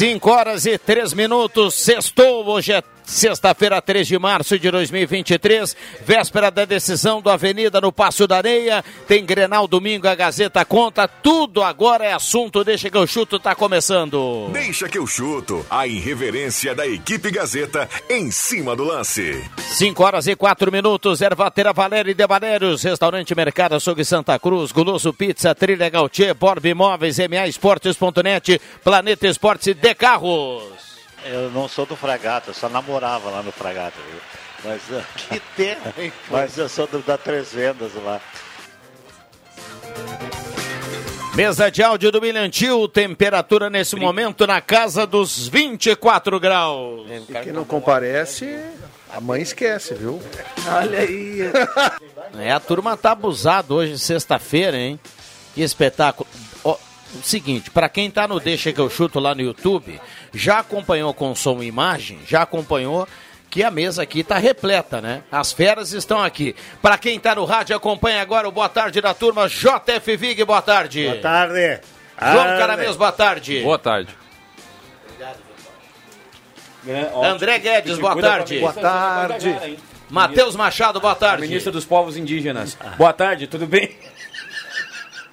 Cinco horas e três minutos, sextou, hoje é Sexta-feira, 3 de março de 2023, véspera da decisão do Avenida no Passo da Areia. Tem Grenal domingo, a Gazeta conta. Tudo agora é assunto. Deixa que eu chuto, tá começando. Deixa que eu chuto. A irreverência da equipe Gazeta em cima do lance. 5 horas e 4 minutos. Ervatera Valéria e de Valérios. Restaurante Mercado Açougue Santa Cruz. Guloso Pizza, Trilha Gautier, Borb Imóveis, MA Esportes.net, Planeta Esportes e De Carros. Eu não sou do Fragata, eu só namorava lá no Fragata. Viu? Mas, Que terra, hein? mas eu sou do, da Três Vendas lá. Mesa de áudio do Milhantil, temperatura nesse momento na casa dos 24 graus. E quem não comparece, a mãe esquece, viu? Olha aí. É, a turma tá abusada hoje, sexta-feira, hein? Que espetáculo. O seguinte, para quem tá no Deixa que eu chuto lá no YouTube, já acompanhou com som e imagem, já acompanhou que a mesa aqui tá repleta, né? As feras estão aqui. Para quem tá no rádio, acompanha agora o Boa Tarde da turma, JF Vig, boa tarde. Boa tarde. João Tarde. Caramês, boa tarde. Boa tarde. André Guedes, boa tarde. Boa tarde. Matheus Machado, boa tarde. Ministro dos Povos Indígenas. Boa tarde, tudo bem?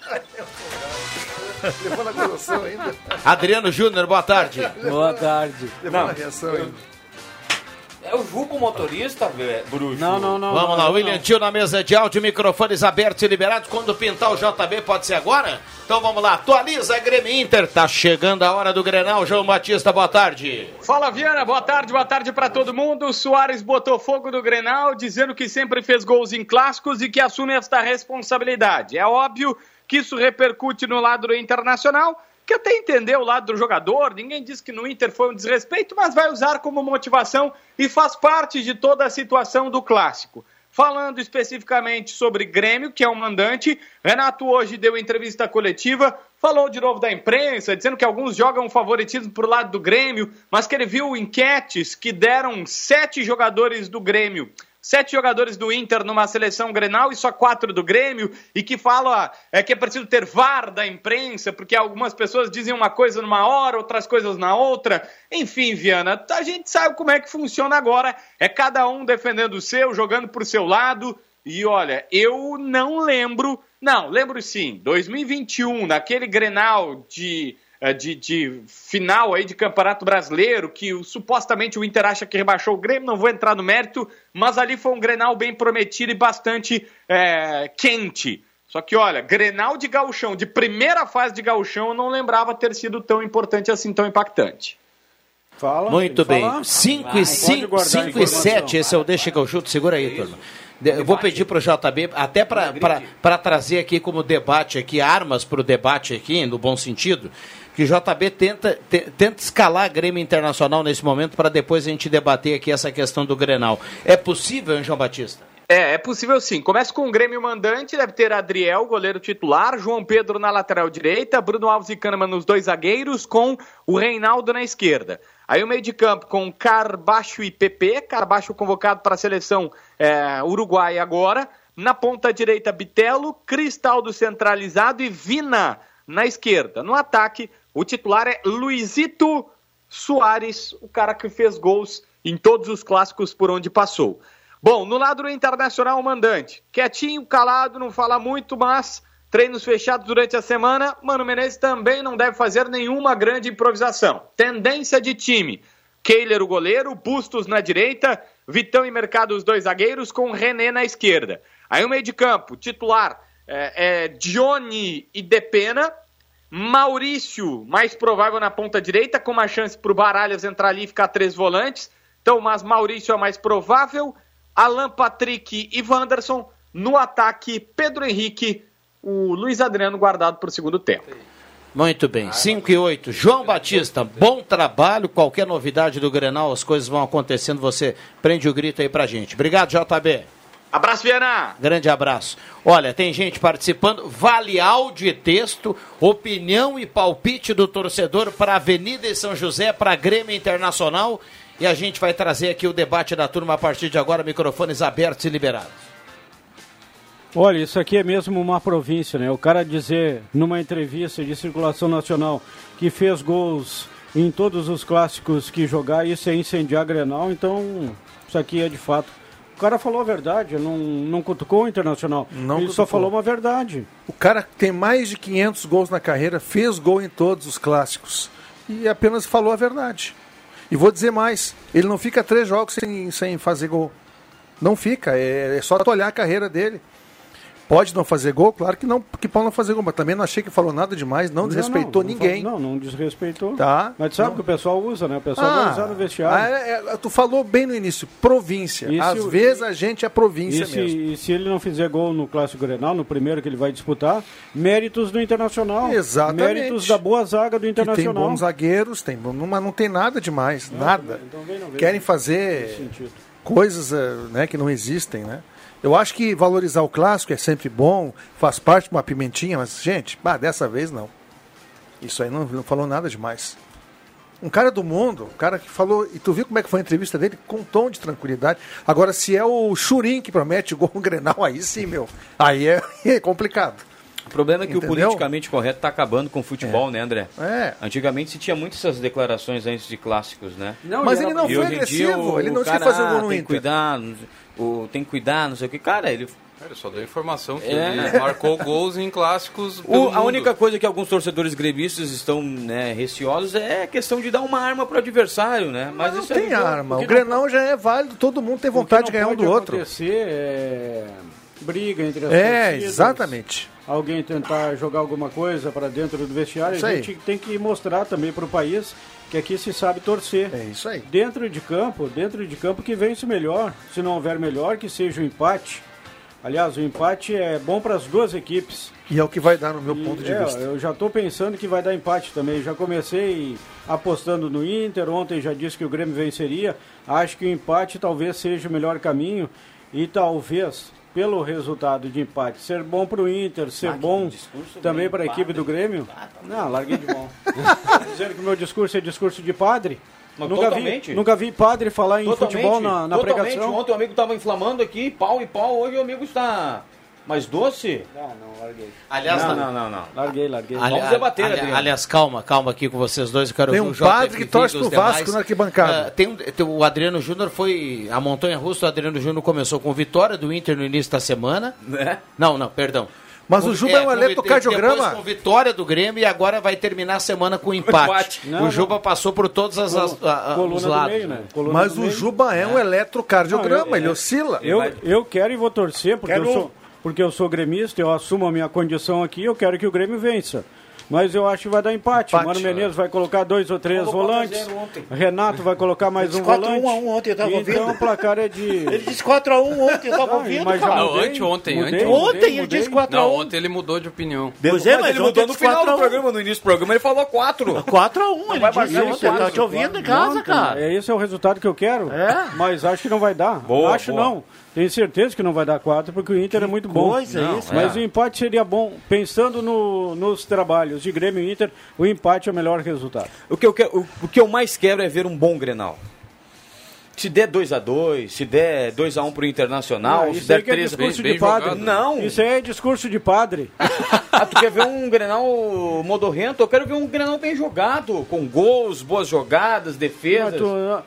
Levou na coração ainda. Adriano Júnior, boa tarde. Boa tarde. Levou Não, na reação ainda. é o Jubo motorista, bruxo. Não, não, não. Vamos lá, William Tio na mesa de áudio, microfones abertos e liberados. Quando pintar o JB, pode ser agora? Então vamos lá, atualiza Grêmio Inter. Tá chegando a hora do Grenal. João Batista, boa tarde. Fala Viana, boa tarde, boa tarde para todo mundo. O Soares botou fogo no Grenal, dizendo que sempre fez gols em clássicos e que assume esta responsabilidade. É óbvio que isso repercute no lado do Internacional, que até entendeu o lado do jogador, ninguém diz que no Inter foi um desrespeito, mas vai usar como motivação e faz parte de toda a situação do clássico. Falando especificamente sobre Grêmio, que é o mandante, Renato hoje deu entrevista coletiva, falou de novo da imprensa, dizendo que alguns jogam favoritismo pro lado do Grêmio, mas que ele viu enquetes que deram sete jogadores do Grêmio sete jogadores do Inter numa seleção Grenal e só quatro do Grêmio, e que fala é, que é preciso ter VAR da imprensa, porque algumas pessoas dizem uma coisa numa hora, outras coisas na outra. Enfim, Viana, a gente sabe como é que funciona agora. É cada um defendendo o seu, jogando por seu lado. E olha, eu não lembro. Não, lembro sim, 2021, naquele Grenal de de, de final aí de Campeonato Brasileiro, que supostamente o Inter acha que rebaixou o Grêmio, não vou entrar no mérito, mas ali foi um Grenal bem prometido e bastante eh, quente. Só que olha, Grenal de gauchão, de primeira fase de gauchão, eu não lembrava ter sido tão importante assim, tão impactante. Fala. Muito bem. falar. 5 Pode e 5 guardar a cinco e informação. 7, esse é o Deixa que eu chuto, segura aí, turma. De- Eu vou pedir para o JB, até para trazer aqui como debate aqui, armas para o debate aqui, no bom sentido, que JB tenta, te- tenta escalar a Grêmio Internacional nesse momento para depois a gente debater aqui essa questão do Grenal. É possível, hein, João Batista? É, é possível sim. Começa com o Grêmio mandante, deve ter Adriel, goleiro titular, João Pedro na lateral direita, Bruno Alves e Kahneman nos dois zagueiros, com o Reinaldo na esquerda. Aí o meio de campo com Carbacho e PP, Carbacho convocado para a seleção é, uruguaia agora. Na ponta direita, Bitelo, Cristaldo centralizado e Vina na esquerda. No ataque, o titular é Luizito Soares, o cara que fez gols em todos os clássicos por onde passou. Bom, no lado do Internacional, o mandante. Quietinho, calado, não fala muito, mas treinos fechados durante a semana, Mano Menezes também não deve fazer nenhuma grande improvisação. Tendência de time: Keiler, o goleiro, Bustos na direita, Vitão e Mercado, os dois zagueiros, com René na esquerda. Aí o meio de campo, titular, é, é Johnny e Depena. Maurício, mais provável na ponta direita, com uma chance para o Baralhas entrar ali e ficar três volantes. Então, mas Maurício é mais provável. Alan Patrick e Wanderson. No ataque, Pedro Henrique, o Luiz Adriano guardado para o segundo tempo. Muito bem, 5 e 8. João Batista, bom trabalho. Qualquer novidade do Grenal, as coisas vão acontecendo. Você prende o grito aí pra gente. Obrigado, JB. Abraço, Viana. Grande abraço. Olha, tem gente participando. Vale áudio e texto, opinião e palpite do torcedor para Avenida e São José, para Grêmio Internacional. E a gente vai trazer aqui o debate da turma a partir de agora, microfones abertos e liberados. Olha, isso aqui é mesmo uma província, né? O cara dizer numa entrevista de circulação nacional que fez gols em todos os clássicos que jogar, isso é incendiar Grenal, então isso aqui é de fato. O cara falou a verdade, não, não cutucou o Internacional. Não Ele só cutucou. falou uma verdade. O cara tem mais de 500 gols na carreira, fez gol em todos os clássicos e apenas falou a verdade. E vou dizer mais, ele não fica três jogos sem, sem fazer gol. Não fica, é, é só olhar a carreira dele. Pode não fazer gol? Claro que não, que pode não fazer gol, mas também não achei que falou nada demais, não desrespeitou não, não, ninguém. Não, não desrespeitou. Tá. Mas sabe Não. que o pessoal usa, né? O pessoal vai usar no vestiário. ah, é, é, tu falou bem no início, província. E Às o- vezes a gente é província E se, mesmo. e se ele não fizer gol no Clássico Grenal, no primeiro que ele vai disputar, méritos do Internacional. Exatamente. Méritos da boa zaga do Que tem Internacional. bons zagueiros, tem, mas não tem nada demais, nada. então vem, vem. Querem fazer coisas eh, né, que não existem, né? Eu acho que valorizar o clássico é sempre bom, faz parte de uma pimentinha, mas, gente, bah, dessa vez não. Isso aí não, não falou nada demais. Um cara do mundo, um cara que falou, e tu viu como é que foi a entrevista dele? Com um tom de tranquilidade. Agora, se é o Churim que promete gol no Grenal, aí sim, meu. Aí é, é complicado. O problema é que Entendeu? o politicamente correto está acabando com o futebol, né, André? É. Antigamente se tinha muitas essas declarações antes de clássicos, né? Não, Mas ele era- não foi agressivo, o, ele não o tinha cara, que fazer o gol no tem que Inter. cuidar, o, tem que cuidar, não sei o que. Cara, ele Ele só deu informação que É. ele marcou gols em clássicos. O- a mundo. única coisa que alguns torcedores gremistas estão né, receosos é a questão de dar uma arma para o adversário, né? Mas não isso tem é, arma. o O, que Grenal já é válido, todo mundo tem o que vontade não de ganhar um do outro. acontecer é briga entre as É, torcidas, exatamente. Alguém tentar jogar alguma coisa para dentro do vestiário. Isso a aí. gente tem que mostrar também para o país que aqui se sabe torcer. É isso aí. Dentro de campo, dentro de campo que vence melhor. Se não houver melhor, que seja o empate. Aliás, o empate é bom para as duas equipes. E é o que vai dar no meu E, ponto de é, vista. Eu já estou pensando que vai dar empate também. Já comecei apostando no Inter. Ontem já disse que o Grêmio venceria. Acho que o empate talvez seja o melhor caminho. E talvez, pelo resultado de empate, ser bom para o Inter, ser bom também para a equipe do Grêmio. Não, larguei de mão. Dizendo que o meu discurso é discurso de padre. Mas Nunca vi, nunca vi padre falar em Totalmente, futebol na, na totalmente. pregação. Ontem o amigo estava inflamando aqui, pau e pau. Hoje o amigo está mais doce. Não, não, larguei. Aliás, não, não, não, não. Larguei, larguei. Ali- Vamos debater, ali- Adriano. Aliás, calma, calma aqui com vocês dois. Eu quero Tem um padre que torce pro Vasco na arquibancada. Ah, tem um- tem o Adriano Júnior foi. A montanha russa, o Adriano Júnior começou com vitória do Inter no início da semana. Né? Não, não, perdão. Mas o Juba é um com- eletrocardiograma. Depois com vitória do Grêmio e agora vai terminar a semana com empate. empate. Não, o Juba passou por todos as, as- a- a- os do lados. meio, né? Mas o meio. Juba é um eletrocardiograma, Não, eu- ele oscila. Eu, eu quero e vou torcer, porque Quero eu, um. Porque eu sou gremista, eu assumo a minha condição aqui, eu quero que o Grêmio vença. Mas eu acho que vai dar empate. Empate. Mano Menezes vai colocar dois ou três volantes. 4 a 0 ontem. Renato vai colocar mais um 4 a 1 volante. a 1 ontem, eu tava então ouvindo. o placar é de. Ele disse 4x1 ontem, eu tava ouvindo, mas já. Não, mudei, mudei, anteontem. mudei, Ontem ele mudei. disse 4x1. Não, ontem ele mudou de opinião. Pois é, mas ele ontem mudou no final do 4x1. programa, no início do programa, ele falou 4. 4x1, ele vai disse ontem, eu tava te ouvindo em casa, cara. É, esse é o resultado que eu quero. É? Mas acho que não vai dar. Boa, acho boa. não. Tenho certeza que não vai dar quatro, porque o Inter é muito bom. coisa Não, isso, Mas É. o empate seria bom. Pensando no- nos trabalhos de Grêmio e Inter, o empate é o melhor resultado. O que, eu o, o que eu mais quero é ver um bom Grenal. Se der 2x2, se der 2x1 pro Internacional, Não, se der que é 3 discurso bem de padre. jogado. Não. Isso aí é discurso de padre. Ah, tu quer ver um Grenal modorrento? Eu quero ver um Grenal bem jogado, com gols, boas jogadas, defesas. Tu-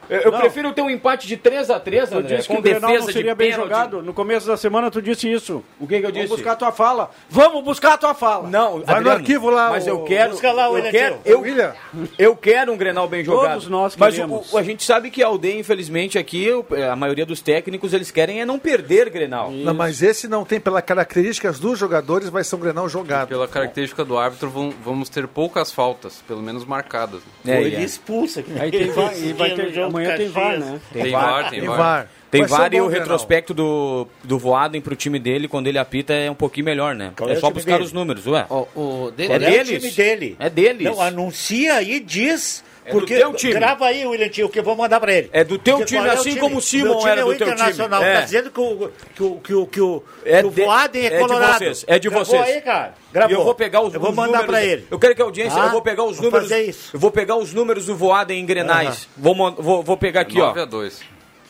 eu eu prefiro ter um empate de 3x3, Tu André, disse que com o Grenal defesa não seria de bem pênalti. jogado. No começo da semana tu disse isso. O que, que eu disse? Vamos buscar a tua fala. Vamos buscar a tua fala. Não, Vai no arquivo lá, Mas o- eu quero. Busca lá, eu William quero, eu, William, eu quero um Grenal bem jogado. Todos nós Mas queremos. o- a gente sabe que a aldeia, infelizmente, aqui, o- a maioria dos técnicos, eles querem é não perder Grenal. não, mas esse não tem, pelas características dos jogadores, vai ser um Grenal jogado. Pela característica do árbitro, vão- vamos ter poucas faltas, pelo menos marcadas. É, Ou ele é. expulsa. Aí tem VAR, e vai ter, amanhã tem VAR, né? Tem, VAR, VAR, tem Tem VAR. VAR. Tem Vai um VAR e o retrospecto do, do Voaden pro time dele, quando ele apita, é um pouquinho melhor, né? Qual é é só buscar dele? os números, ué. O, o, de- É Qual é o deles. time dele? É deles. Não, anuncia aí, diz. É do porque teu time. grava aí, William Tio, que eu vou mandar pra ele. É do teu Porque time, é assim time? como o Simon era é do teu time. Internacional. É. Tá dizendo que o, que o, que o, que o, É o de- Voaden é, é de colorado. vocês, é de Gravou vocês. aí, cara. Gravou. E eu vou pegar os Eu vou os mandar números. pra ele. Eu quero que a audiência, Ah, eu vou pegar os vou números. fazer isso. Eu vou pegar os números do Voaden em Grenais. Vou, mon- vou, vou pegar aqui, ó. 9 a 2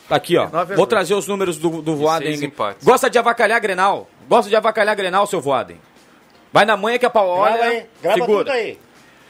Tá aqui, ó. Vou trazer os números do, do Voaden. Gosta de avacalhar Grenal? Gosta de avacalhar Grenal, seu Voaden? Vai na manha que a pau Grava olha. aí. Grava segura. tudo aí.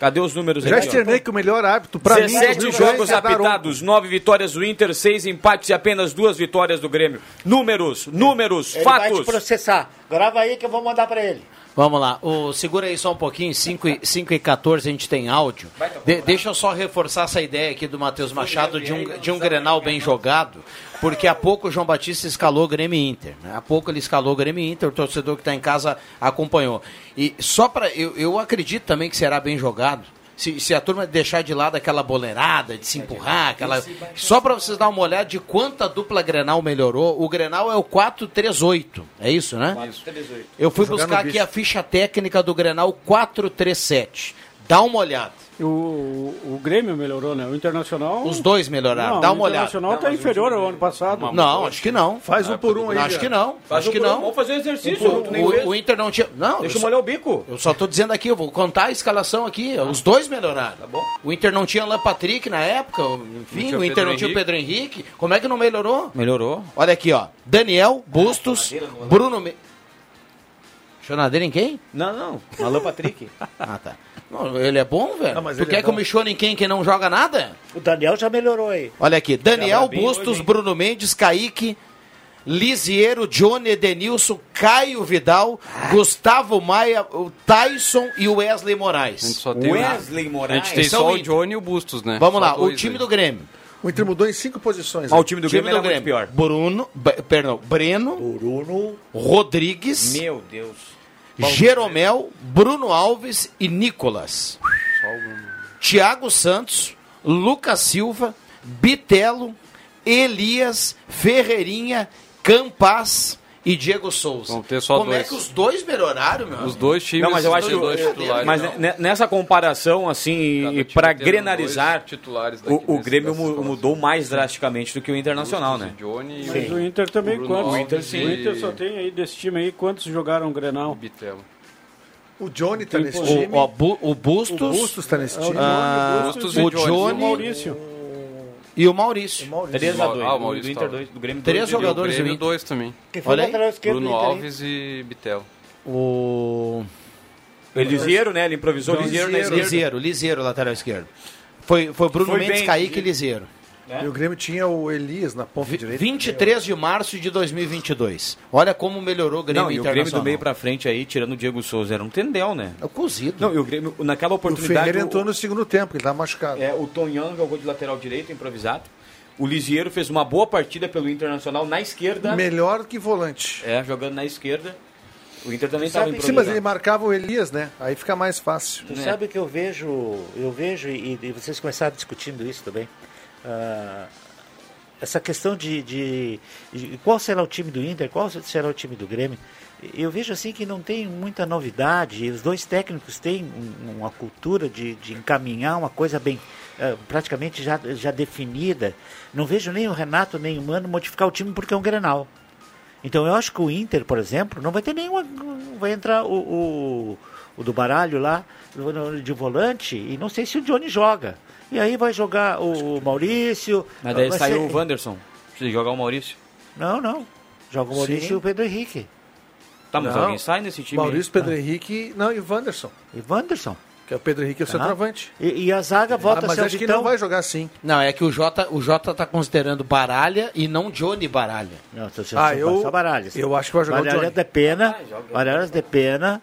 Cadê os números Já externei que o melhor árbitro, pra mim... 17 do Rio jogos é apitados, 9 vitórias do Inter, 6 empates e apenas duas vitórias do Grêmio. Números, números, Ele vai te fatos. processar. Grava aí que eu vou mandar pra ele. Vamos lá, o, segura aí só um pouquinho, 5 e, 5 e 14 a gente tem áudio. De- deixa eu só reforçar essa ideia aqui do Matheus Machado de um, de um Grenal bem jogado, porque há pouco o João Batista escalou o Grêmio Inter. Né? Há pouco ele escalou o Grêmio Inter, o torcedor que está em casa acompanhou. E só para. Eu, eu acredito também que será bem jogado. Se, se a turma deixar de lado aquela boleirada, de se empurrar, aquela. Só para vocês dar uma olhada de quanto a dupla Grenal melhorou. O Grenal é o 4-3-8. É isso, né? Eu fui buscar aqui a ficha técnica do Grenal 437. Dá uma olhada. O, o, o Grêmio melhorou, né? O Internacional. Os dois melhoraram. Não, Dá o uma olhada. Internacional tá inferior ao ano passado. Não, acho que não. Faz um por um aí, Acho já. que não. Faz Acho um que um. não. Vamos fazer um exercício. fez. O, o Inter não tinha. Não, Deixa eu molhar o bico. eu só tô dizendo aqui, eu vou contar a escalação aqui. Os dois melhoraram. Tá bom. O Inter não tinha Alan Patrick na época, enfim, o Inter não tinha o. Pedro Henrique. Como é que não melhorou? Melhorou. Olha aqui, ó. Daniel, Bustos, Bruno. Me... Chonadeira em quem? Não, não. Alan Patrick. Ah, tá. Não, ele é bom, velho. Não, mas tu ele quer é que eu me chone em quem que não joga nada? O Daniel já melhorou aí. Olha aqui, Daniel Bustos, hoje? Bruno Mendes, Kaique, Lisiero, Johnny Edenilson, Caio Vidal, Gustavo Maia, o Tyson e o Wesley A gente Moraes. só tem, Wesley a Moraes. gente tem é só o o. Johnny e o Bustos, né? Vamos Só lá, o time aí. do Grêmio. O Inter mudou em cinco posições. Ah, né? o time do time Grêmio era do muito Grêmio. pior. Bruno, perdão, Breno, Bruno. Rodrigues, Meu Deus. Jeromel, Bruno Alves e Nicolas. Thiago Santos, Lucas Silva, Bitelo, Elias, Ferreirinha, Campas e Diego Souza. Vão ter só Como é dois. que os dois melhoraram, meu? Os dois times, Não, mas eu acho os que dois titulares. mas não. ne- nessa comparação assim, e para dois titulares o, o Grêmio mudou mais drasticamente do que o Internacional, Bustos né? Johnny Mas e o Inter também, Bruno quantos? O Inter, sim. O Inter só tem aí desse time aí, quantos jogaram Grenal? Bitelo. O Johnny tá nesse o- time. O, o Bustos, O Bustos tá nesse É o time. Ah, o Bustos o e Johnny- e o Maurício. E o Maurício. 3 a 2 Ah, o do, Maurício do Inter tava. 2, do Grêmio Três dois, E o jogadores do Grêmio, Inter. dois também. Quem foi Olha aí. esquerdo Bruno? Alves e Bitelo. O Elisiero, né? Ele improvisou o Lisieiro na esquerda. Liseiro, Liseiro, lateral esquerdo. Foi, foi Bruno Foi Mendes, bem. Kaique e Liseiro. E o Grêmio tinha o Elias na ponta direita. 23 de março de 2022. Olha como melhorou o Grêmio Não, e o Grêmio do meio pra frente aí, tirando o Diego Souza, era um tendel, né? É o cozido. Não, e o Grêmio, naquela O oportunidade... Ferreira o- entrou no segundo tempo, ele tá machucado. É, o Tonhão jogou de lateral direito, improvisado. O Lisieiro fez uma boa partida pelo Internacional na esquerda. Melhor que volante. É, jogando na esquerda. O Inter também estava Sim, mas ele marcava o Elias, né? Aí fica mais fácil. Tu né? sabe que eu vejo, eu vejo, e, e vocês começaram discutindo isso também, ah, essa questão de, de, de qual será o time do Inter, qual será o time do Grêmio. Eu vejo assim que não tem muita novidade, os dois técnicos têm um- uma cultura de, de encaminhar uma coisa bem, ah, praticamente já, já definida. Não vejo nem o Renato nem o Mano modificar o time porque é um Grenal. Então eu acho que o Inter, por exemplo, não vai ter nenhuma. Vai entrar o, o, o do baralho lá, de volante, e não sei se o Johnny joga. E aí vai jogar o Maurício. Mas daí saiu ser- o Wanderson. Precisa jogar o Maurício. Não, não. Joga o Maurício Sim. e o Pedro Henrique. Tá, mas Não. alguém sai nesse time. Maurício, Pedro Henrique, não, e Wanderson. E Wanderson. Que é o Pedro Henrique, é o Tá. centroavante. E, e a zaga volta Ah, mas a ser o acho que não vai jogar assim. Não, é que o Jota, o Jota tá considerando Baralha e não Johnny Baralha. Não, tô Ah, só- eu- só Baralhas. eu acho que vai jogar o Baralhas Johnny. de pena. Baralhas de pena.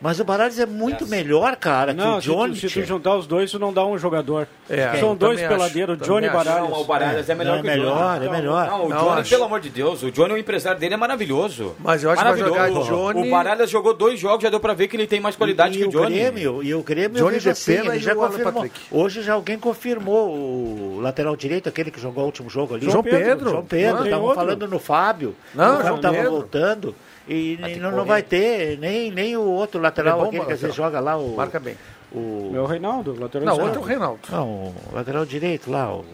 Mas o Baralhas é muito melhor, cara, Não, que se o tu, Johnny. se tu tchê. juntar os dois, isso não dá um jogador. É, São dois peladeiros, Johnny acho. Baralhas. Não, o Baralhas é melhor Não, que é o Johnny. melhor, é melhor. Não, o Não, Johnny, acho. pelo amor de Deus, o Johnny, o empresário dele é maravilhoso. Mas eu acho que vai jogar Maravilhoso. Johnny- O Baralhas jogou dois jogos, já deu pra ver que ele tem mais qualidade e, que o Johnny. Grêmio, e o Grêmio, Johnny de assim, Pena ele e já o confirmou. Hoje já alguém confirmou o lateral direito, aquele que jogou o último jogo ali. João Pedro. João Pedro, estavam falando no Fábio. Não, o Fábio tava voltando. E Vai não, não vai ter nem, nem o outro lateral, é bom, aquele que lateral. vezes joga lá, o... Marca bem. o É o Reinaldo, lateral Não, outro é o Reinaldo. não, o lateral direito lá, o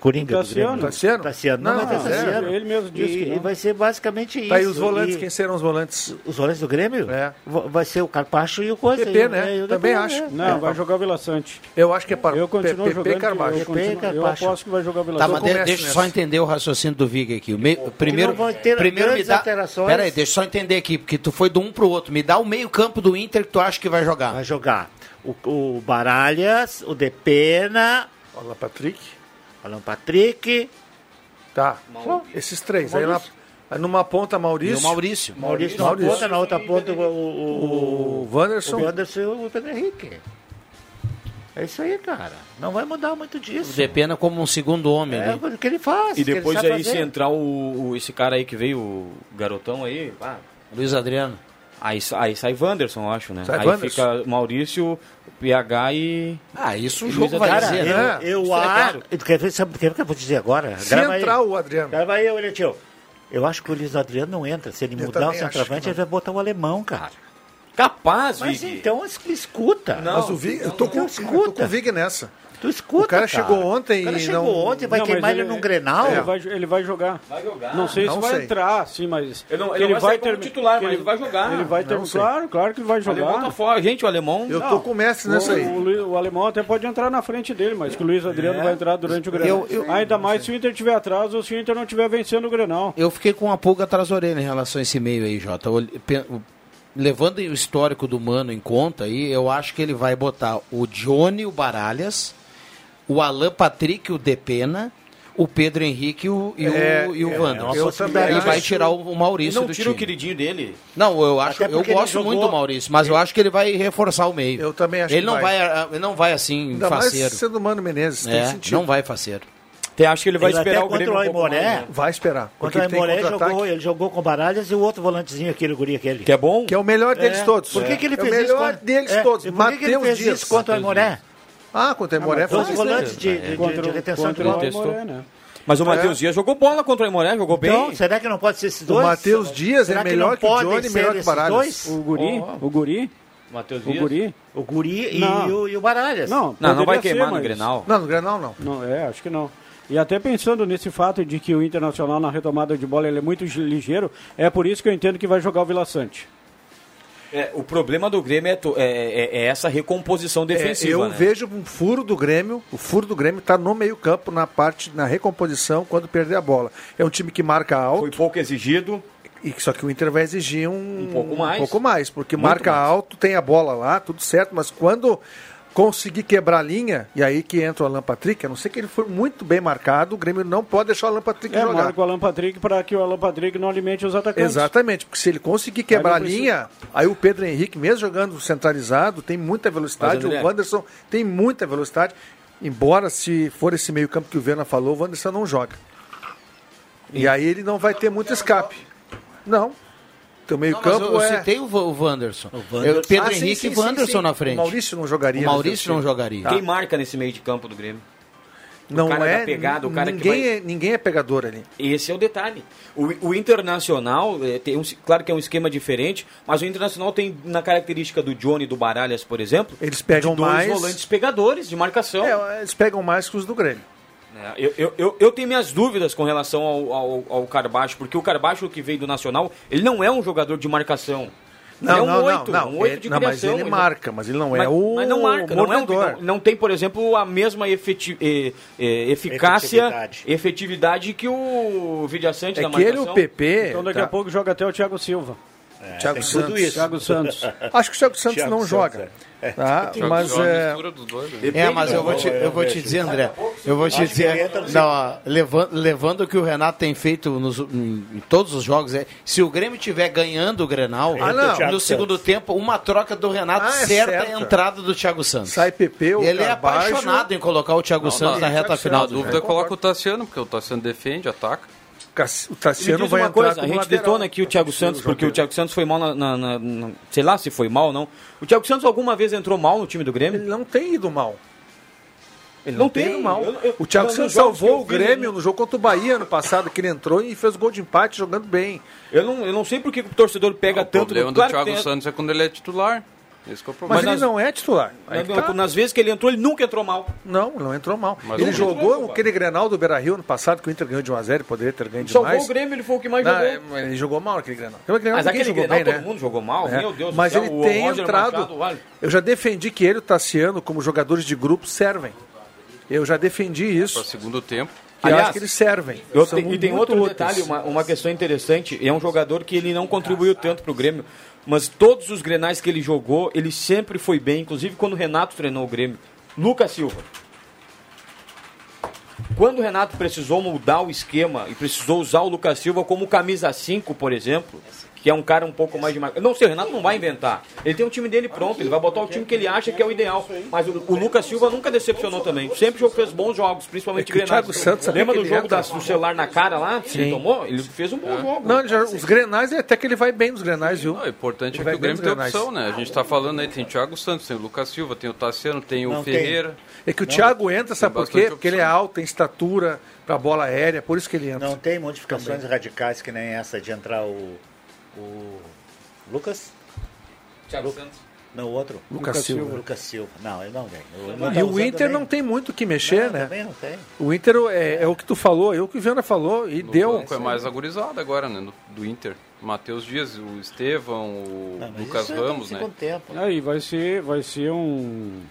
Coringa O do Grêmio. Tassiano. Tassiano? Não, Não, mas é não, Tassiano. ele mesmo disse E, que não. e vai ser basicamente isso. Tá aí os volantes, E- quem serão os volantes? Os volantes do Grêmio? É. Va- Vai ser o Carpacho e o Coisa. PP, e o- né? e o Também PP, acho. né? Não, vai jogar o Vila Sante. Eu acho que é para Eu continuo PP jogando. e Carvalho. Eu, continuo, PP e eu aposto que vai jogar o Vila Tá, Sante. mas de- começo deixa eu só entender o raciocínio do Vig aqui. O meio, primeiro, não vai ter primeiro me grandes dá. alterações. Pera aí, deixa eu só entender aqui, porque tu foi do um pro outro. Me dá o meio-campo do Inter que tu acha que vai jogar. Vai jogar o, o Baralhas, o Depena, Olha Patrick. Alan Patrick, Tá. Esses três. Aí, na, aí numa ponta E Maurício. o Maurício. Maurício numa Maurício. ponta, na outra ponta o, o, O Wanderson. o Wanderson e o Pedro Henrique. É isso aí, cara. Não vai mudar muito O disso. Depena como um segundo homem É ali. o que ele faz. E depois aí, se fazer. entrar o, o- esse cara aí que veio, o garotão aí, pá, Luiz Adriano. aí, aí sai Wanderson, acho, né? Sai aí Wanderson. fica Maurício, PH e... Ah, isso o jogo vai dizer, eu, né? eu é acho. Quer ver, sabe o que eu vou dizer agora? Entrar o Adriano. Grava aí, Leitio. Eu acho que o Luiz Adriano não entra. Se ele Eu mudar o centroavante, ele vai botar o alemão, cara. Capaz, Mas Vig. então es- escuta. Não. Mas o Vig, eu tô com, não eu tô escuta. com o Vig nessa. Tu escuta, O cara chegou ontem O cara e chegou não- ontem, vai Não, queimar ele, num Grenal. Ele vai, ele vai jogar. Vai jogar. Não sei Não se vai sei. entrar, sim, mas. Ele não- ele não vai como termi- titular, mas ele vai jogar. Ele vai ter, claro, claro que ele vai O alemão tá jogar. fora. Gente, o alemão... Eu Não, tô com o Messi nessa o, aí. O, o alemão até pode entrar na frente dele, mas que o Luiz Adriano É. vai entrar durante o Grenal. Eu- eu- Ainda mais se o Inter tiver atrás ou se o Inter não estiver vencendo o Grenal. Eu fiquei com uma pulga atrás da orelha em relação a esse meio aí, Jota. O- Levando o histórico do Mano em conta aí, eu acho que ele vai botar o Johnny, o Baralhas, o Alan Patrick, o Depena, o Pedro Henrique e o, e o, É, e o é, Wanderson. eu também Ele vai tirar o, o Maurício não do tira o time. queridinho dele. Não, eu acho, eu gosto jogou- muito do Maurício, mas eu acho que ele vai reforçar o meio. Eu também acho ele que não vai. vai. ah, ele não vai assim Ainda mais faceiro. sendo o Mano Menezes. Tem É, sentido. não vai faceiro. Até acho que ele vai Ele esperar o Grêmio contra o Aimoré. né? Vai esperar. Contra o Aimoré jogou, ele jogou com o Baralhas e o outro volantezinho, aquele guri aquele. Que é bom? Que é o melhor deles É. todos. Por que, que ele é fez o isso? melhor contra- deles É, todos. e por que, que ele Mateus fez Dias. isso contra o Aimoré? Ah, contra o Aimoré Dois faz, volantes de, de, o- retenção de o bola. Aimoré, né? Mas o Matheus Dias jogou bola contra o Aimoré, jogou bem. Então, será que não pode ser esses O dois? Matheus Dias Será é melhor não que o Johnny, melhor que o Baralhas. dois? O Guri, Oh. o Guri, Matheus o Dias. Guri. O Guri e, o, e o Baralhas. Não, Não, não vai queimar ser, no Grenal. Não, no Granal não. Não, é, acho que não. E até pensando nesse fato de que o Internacional na retomada de bola ele é muito ligeiro, é por isso que eu entendo que vai jogar o Vila Sante. É, o problema do Grêmio é, é- é- é essa recomposição É, defensiva. eu né? vejo um furo do Grêmio. O furo do Grêmio está no meio-campo, na parte, na recomposição, quando perder a bola. É um time que marca alto, Foi pouco exigido. e só que o Inter vai exigir um, Um pouco mais. pouco mais, porque Muito marca mais. alto, tem a bola lá, tudo certo, mas quando conseguir quebrar a linha, e aí que entra o Alan Patrick, a não ser que ele for muito bem marcado, o Grêmio não pode deixar o Alan Patrick É, jogar. marca o Alan Patrick para que o Alan Patrick não alimente os atacantes. Exatamente, porque se ele conseguir quebrar a precisa- linha, aí o Pedro Henrique, mesmo jogando centralizado, tem muita velocidade, Mas, André- o Wanderson tem muita velocidade, embora se for esse meio campo que o Viana falou, o Wanderson não joga. E aí ele não vai ter muito escape. Não. Teu meio Não, mas campo eu, eu é... citei o, Va- o Wanderson. Wanderson. Eu- Pedro Ah, Henrique sim, e sim, Wanderson sim. na frente. O Maurício não jogaria. O Maurício não jogaria. Quem marca nesse meio de campo do Grêmio? Não cara é, da pegada, o cara que ninguém, vai- é, ninguém é pegador ali. Esse é o detalhe. O, o Internacional, é, tem um, claro que é um esquema diferente, mas o Internacional tem na característica do Johnny e do Baralhas, por exemplo, Eles pegam de dois mais. volantes pegadores de marcação. É, eles pegam mais que os do Grêmio. É, eu, eu, eu, eu tenho minhas dúvidas com relação ao, ao, ao Carbacho, porque o Carbacho que veio do Nacional, ele não é um jogador de marcação. Não, ele é um não, não, um Ele- de não, mas criação. ele marca, mas ele não é mas, o Mas não marca, não, é um, não, não tem, por exemplo, a mesma efeti- eh, eh, eficácia, Efetividade. efetividade. que o Vidiaçante É na que ele, marcação. o PP. Então daqui tá? a pouco joga até o Thiago Silva. É, Thiago tem Santos. tudo isso. Thiago Santos. Acho que o Thiago Santos Thiago não Santos, joga. é. Tá? Joga- Mas é. mistura dos dois, né? É, mas eu vou te, eu vou te dizer, André, eu vou te Acho dizer, não, levando, levando o que o Renato tem feito nos, em, todos os jogos, é, se o Grêmio estiver ganhando o Grenal, Ah, não. no Thiago segundo Santos. tempo, uma troca do Renato Ah, é certa certa. a entrada do Thiago Santos. Sai PP, o Ele é apaixonado em colocar o Thiago Santos na reta Thiago final Na dúvida, jogo. coloca o Tassiano, porque o Tassiano defende, ataca. O Tassiano vai uma entrar coisa, a gente lateral. detona aqui o Thiago Santos, porque o Thiago Santos foi mal na, na- na- na- Sei lá se foi mal ou não. O Thiago Santos alguma vez entrou mal no time do Grêmio? Ele não tem ido mal. Ele Não não, tem tem. ido mal. Eu- eu- o Thiago Santos salvou o Grêmio no jogo contra o Bahia ano passado, que ele entrou e fez gol de empate jogando bem. Eu não, eu não sei por que o torcedor pega o tanto problema no do claro Thiago tem- Santos é quando ele é titular. Esse que é o Mas, problema. ele nós- não é titular. Aí tá. Nas vezes que ele entrou, ele nunca entrou mal. Não, não entrou mal. Mas ele jogou entrou, aquele Grenal do Beira-Rio ano passado, que o Inter ganhou de 1x0, poderia ter ganho Salvou demais. o Grêmio, ele foi o que mais Não, jogou. é, mas ele jogou mal aquele Grenal. Aquele Grenal Mas aquele jogou Grenal bem, todo né? mundo jogou mal, É. meu Deus Mas do céu. ele o tem Roger entrado. Machado, olha. eu já defendi que ele e o Tassiano, como jogadores de grupo, servem. Eu já defendi isso. Para segundo tempo. Que Aliás, que eles servem. E tem outro úteis. detalhe, uma, uma questão interessante. É um jogador que ele não contribuiu tanto para o Grêmio, mas todos os grenais que ele jogou, ele sempre foi bem, inclusive quando o Renato treinou o Grêmio. Lucas Silva. Quando o Renato precisou mudar o esquema e precisou usar o Lucas Silva como camisa 5, por exemplo, que é um cara um pouco mais de marca. Não sei, o Renato não vai inventar. Ele tem o time dele pronto, ele vai botar o time que ele acha que é o ideal. Mas o, o Lucas Silva nunca decepcionou também. Sempre fez bons jogos, principalmente É que o grenais. Thiago Santos, Lembra do jogo da- do celular na cara lá? que Ele tomou? Ele fez um bom jogo. Não, já- os Grenais, até que ele vai bem nos Grenais, viu? Não, o importante Ele é que o Grêmio tem Grenais. opção, né? A gente tá falando aí, tem o Thiago Santos, tem o Lucas Silva, tem o Tassiano, tem o Não tem. Ferreira. É que o Thiago entra, sabe Tem por quê? Porque ele é alto, tem estatura pra bola aérea, por isso que ele entra. Não tem modificações radicais que nem essa de entrar o. o Lucas? Thiago Santos. Não, o outro. Lucas Silva. Lucas Silva. Não, ele não vem. E o tá usando Inter também. não tem muito o que mexer, Não, né? Também não tem. O Inter é, é o que tu falou, é o que o Viana falou, e No deu. banco é mais agorizado agora, né? Do, do Inter. Matheus Dias, o Estevão, o Não, Lucas isso é Ramos, né? tempo. Aí vai ser, vai ser um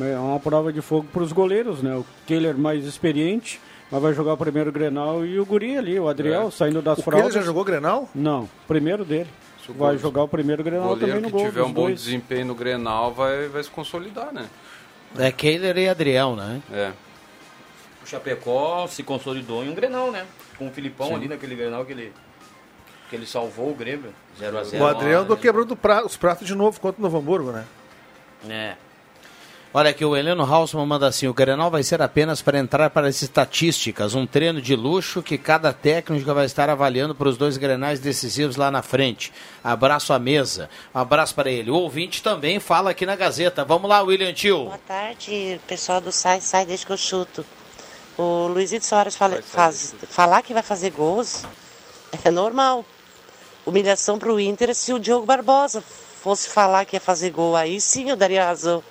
é uma prova de fogo para os goleiros, né? O Keller mais experiente, mas vai jogar o primeiro Grenal e o Guri ali, o Adriel, É. saindo das O fraldas. já jogou Grenal? Não, primeiro dele. Se Vai jogar o primeiro O Grenal goleiro também no que gol. tiver dos um bom dois. desempenho no Grenal vai, vai se consolidar, né? É Keiler e Adriel, né? É. O Chapecó se consolidou em um Grenal, né? Com o Filipão ali naquele Grenal que ele, que ele salvou o Grêmio. 0x0. O Adriel andou quebrando pra- os pratos de novo contra o Novo Hamburgo, né? É. Olha aqui, o Heleno Hausmann manda assim: o Grenal vai ser apenas para entrar para as estatísticas, um treino de luxo que cada técnico vai estar avaliando para os dois grenais decisivos lá na frente. Abraço à mesa, um abraço para ele. O ouvinte também fala aqui na Gazeta. Vamos lá, William Tio. Boa tarde, pessoal do Sai, Sai Desde que eu chuto. O Luizito Soares fala, faz, falar que vai fazer gols é normal. Humilhação para o Inter se o Diogo Barbosa fosse falar que ia fazer gol. Aí sim eu daria razão.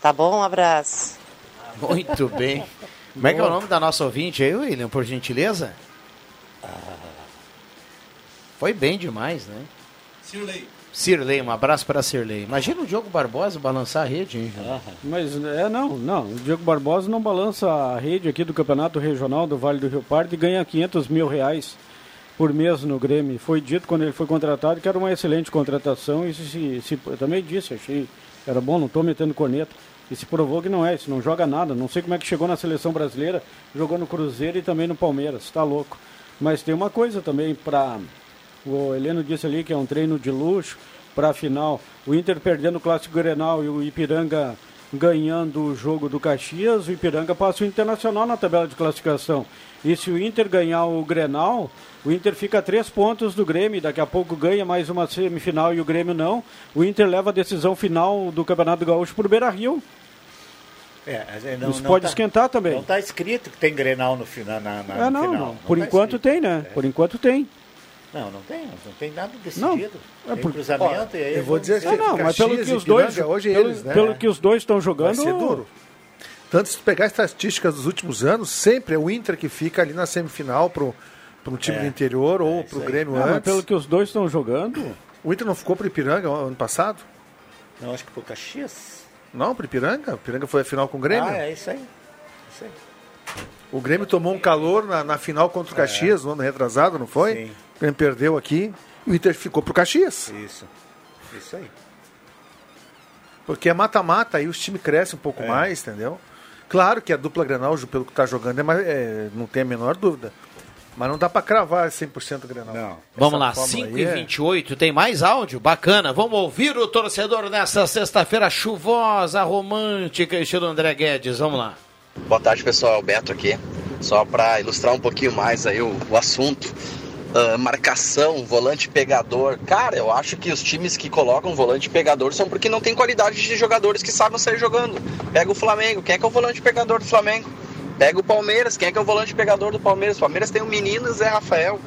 Tá bom? Um abraço. Muito bem. Como é que é o nome da nossa ouvinte aí, William, por gentileza? Foi bem demais, né? Sirley. Sirley, um abraço para Sirley. Imagina o Diogo Barbosa balançar a rede, hein? Júnior? Mas é não, não. O Diego Barbosa não balança a rede aqui do Campeonato Regional do Vale do Rio Pardo e ganha 500 mil reais por mês no Grêmio. Foi dito quando ele foi contratado que era uma excelente contratação e se, se, se- eu também disse, achei era bom, não estou metendo corneta. E se provou que não é, isso não joga nada. Não sei como é que chegou na seleção brasileira, jogou no Cruzeiro e também no Palmeiras, está louco. Mas tem uma coisa também para o Heleno disse ali que é um treino de luxo para a final. O Inter perdendo o Clássico Grenal e o Ipiranga ganhando o jogo do Caxias, o Ipiranga passa o Internacional na tabela de classificação. E se o Inter ganhar o Grenal, o Inter fica a três pontos do Grêmio, daqui a pouco ganha mais uma semifinal e o Grêmio não. O Inter leva a decisão final do Campeonato Gaúcho por Beira Rio. É, não, Isso não pode tá- esquentar também. Não está escrito que tem Grenal no final. Na, na- É, no não, final. não. Por tá enquanto escrito. tem, né? Por enquanto tem. Não, não tem. Não tem nada Não, decidido. é tem por- cruzamento e aí eu vou dizer que não, mas pelo que os dois, hoje pelo, eles, né? pelo que os dois estão Vai jogando, ser duro. Tanto se tu pegar as estatísticas dos últimos anos, sempre é o Inter que fica ali na semifinal pro, pro time É. do interior ou É, pro isso aí. Grêmio mas antes. pelo que os dois estão jogando, O Inter não ficou pro Ipiranga ano passado? Não, acho que pro Caxias. Não, pro Ipiranga. O Ipiranga foi a final com o Grêmio. Ah, é isso aí. Isso aí. O Grêmio tomou um calor na, na final contra o Caxias, no ano retrasado, não foi? Sim. O Grêmio perdeu aqui. E o Inter ficou pro Caxias. Isso. Isso aí. Porque é mata-mata, aí os times crescem um pouco É. mais, entendeu? Claro que a dupla Grenal, pelo que tá jogando, é mais, é, não tem a menor dúvida. Mas não dá pra cravar 100% Grenal. Não. Vamos lá, 5 e 28 tem mais áudio? Bacana, vamos ouvir o torcedor nessa sexta-feira chuvosa, romântica, estilo André Guedes, vamos lá. Boa tarde, pessoal. O Beto aqui. Só para ilustrar um pouquinho mais aí o, o assunto. Ah, marcação, volante pegador. Cara, eu acho que os times que colocam volante pegador são porque não tem qualidade de jogadores que sabem sair jogando. Pega o Flamengo. Quem é que é o volante pegador do Flamengo? Pega o Palmeiras. Quem é que é o volante pegador do Palmeiras? O Palmeiras tem o menino Zé Rafael.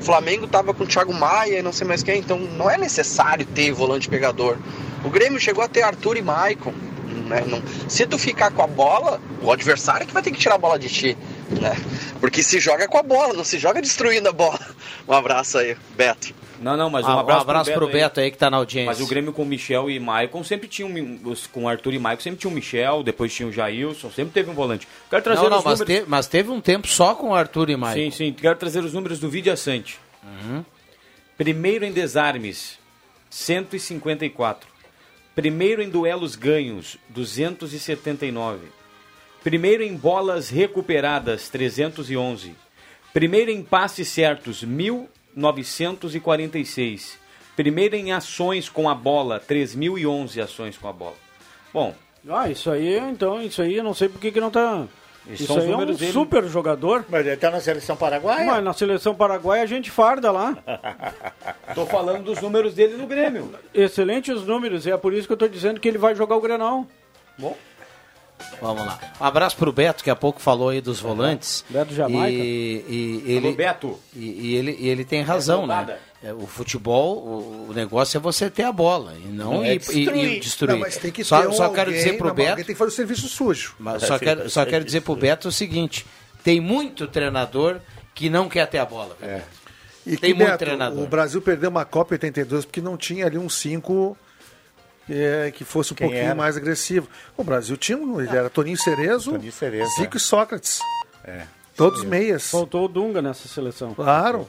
O Flamengo tava com o Thiago Maia e não sei mais quem. Então não é necessário ter volante pegador. O Grêmio chegou a ter Arthur e Maicon. Né? Não- se tu ficar com a bola, o adversário é que vai ter que tirar a bola de ti. Né? Porque se joga com a bola, não se joga destruindo a bola. Um abraço aí, Beto. Não, não, mas um Ah, um abraço, abraço pro Beto aí que tá na audiência. Mas o Grêmio com o Michel e Maicon sempre tinha um, com o Arthur e Maicon sempre tinha um Michel, depois tinha o Jailson, sempre teve um volante. Quero trazer Não, não, os mas, números. te- mas teve um tempo só com o Arthur e Maicon. Sim, sim, quero trazer os números do Vidia Sante. Uhum. Primeiro em desarmes, 154. Primeiro em duelos ganhos, 279. Primeiro em bolas recuperadas, 311. Primeiro em passes certos, 1946. Primeiro em ações com a bola, 3011 ações com a bola. Bom, Ah, isso aí, então, isso aí eu não sei por que que não tá... Isso são os aí é um números dele. super jogador. Mas ele tá na seleção paraguaia? Mas na seleção paraguaia a gente farda lá. tô falando dos números dele no Grêmio. Excelentes números, e é por isso que eu tô dizendo que ele vai jogar o Grenal. Bom. Vamos lá. Um abraço pro Beto, que há pouco falou aí dos volantes. Beto Jamaica. E, e ele, Alô, Beto. E, e ele, e ele tem razão, né? É, O futebol, o, o negócio é você ter a bola e não, Não é ir, destruir. e, e destruir. Não, mas tem que só ter um só quero alguém, dizer pro não, Beto. Tem que fazer o serviço sujo. Mas só quero, só quero dizer pro Beto o seguinte: tem muito treinador que não quer ter a bola. viu? E Tem que, muito Beto, treinador. O Brasil perdeu uma Copa 82 porque não tinha ali um 5 que fosse um Quem pouquinho era? mais agressivo. O Brasil tinha um, ele era Toninho Cerezo, Toninho Cerezo, Zico é. e Sócrates. É. Todos meias. Faltou o Dunga nessa seleção. Claro.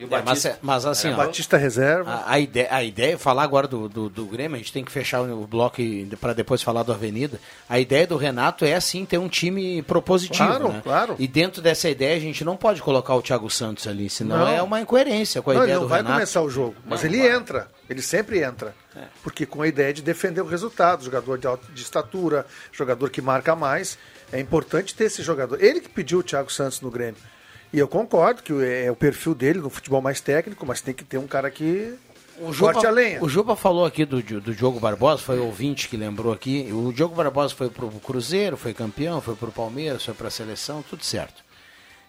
E o É, mas, Batista? mas assim, Era ó, Batista reserva. a, a ideia, a ideia, falar agora do, do, do Grêmio, a gente tem que fechar o bloco para depois falar do Avenida. A ideia do Renato é sim ter um time propositivo. Claro, né? claro. E dentro dessa ideia a gente não pode colocar o Thiago Santos ali, senão Não. é uma incoerência com a Não, ele ideia não do vai Renato. começar o jogo, mas Não, ele vai. entra. Ele sempre entra. Porque com a ideia de defender o resultado, jogador de, alta, de estatura, jogador que marca mais. É importante ter esse jogador. Ele que pediu o Thiago Santos no Grêmio. E eu concordo que é o perfil dele no futebol mais técnico, mas tem que ter um cara que O Juba, corte a lenha. o Juba falou aqui do, do Diogo Barbosa, foi o ouvinte que lembrou aqui. O Diogo Barbosa foi pro Cruzeiro, foi campeão, foi pro Palmeiras, foi pra seleção, tudo certo.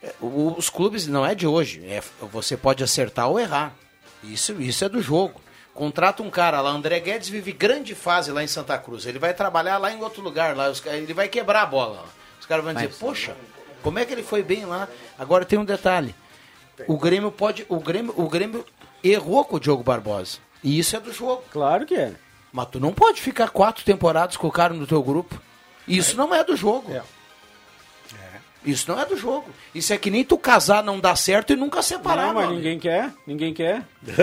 É, Os clubes não é de hoje, é, você pode acertar ou errar. Isso, isso é do jogo. Contrata um cara lá, André Guedes vive grande fase lá em Santa Cruz. Ele vai trabalhar lá em outro lugar, lá, os ele vai quebrar a bola. Os caras vão dizer, poxa, como é que ele foi bem lá? Agora tem um detalhe. O Grêmio pode. O Grêmio, o Grêmio errou com o Diogo Barbosa. E isso é do jogo. Claro que é. Mas tu não pode ficar quatro temporadas com o cara no teu grupo. Isso não é do jogo. Isso não é do jogo. Isso é que nem tu casar não dá certo e nunca separar, Não, mas mano. ninguém quer, ninguém quer.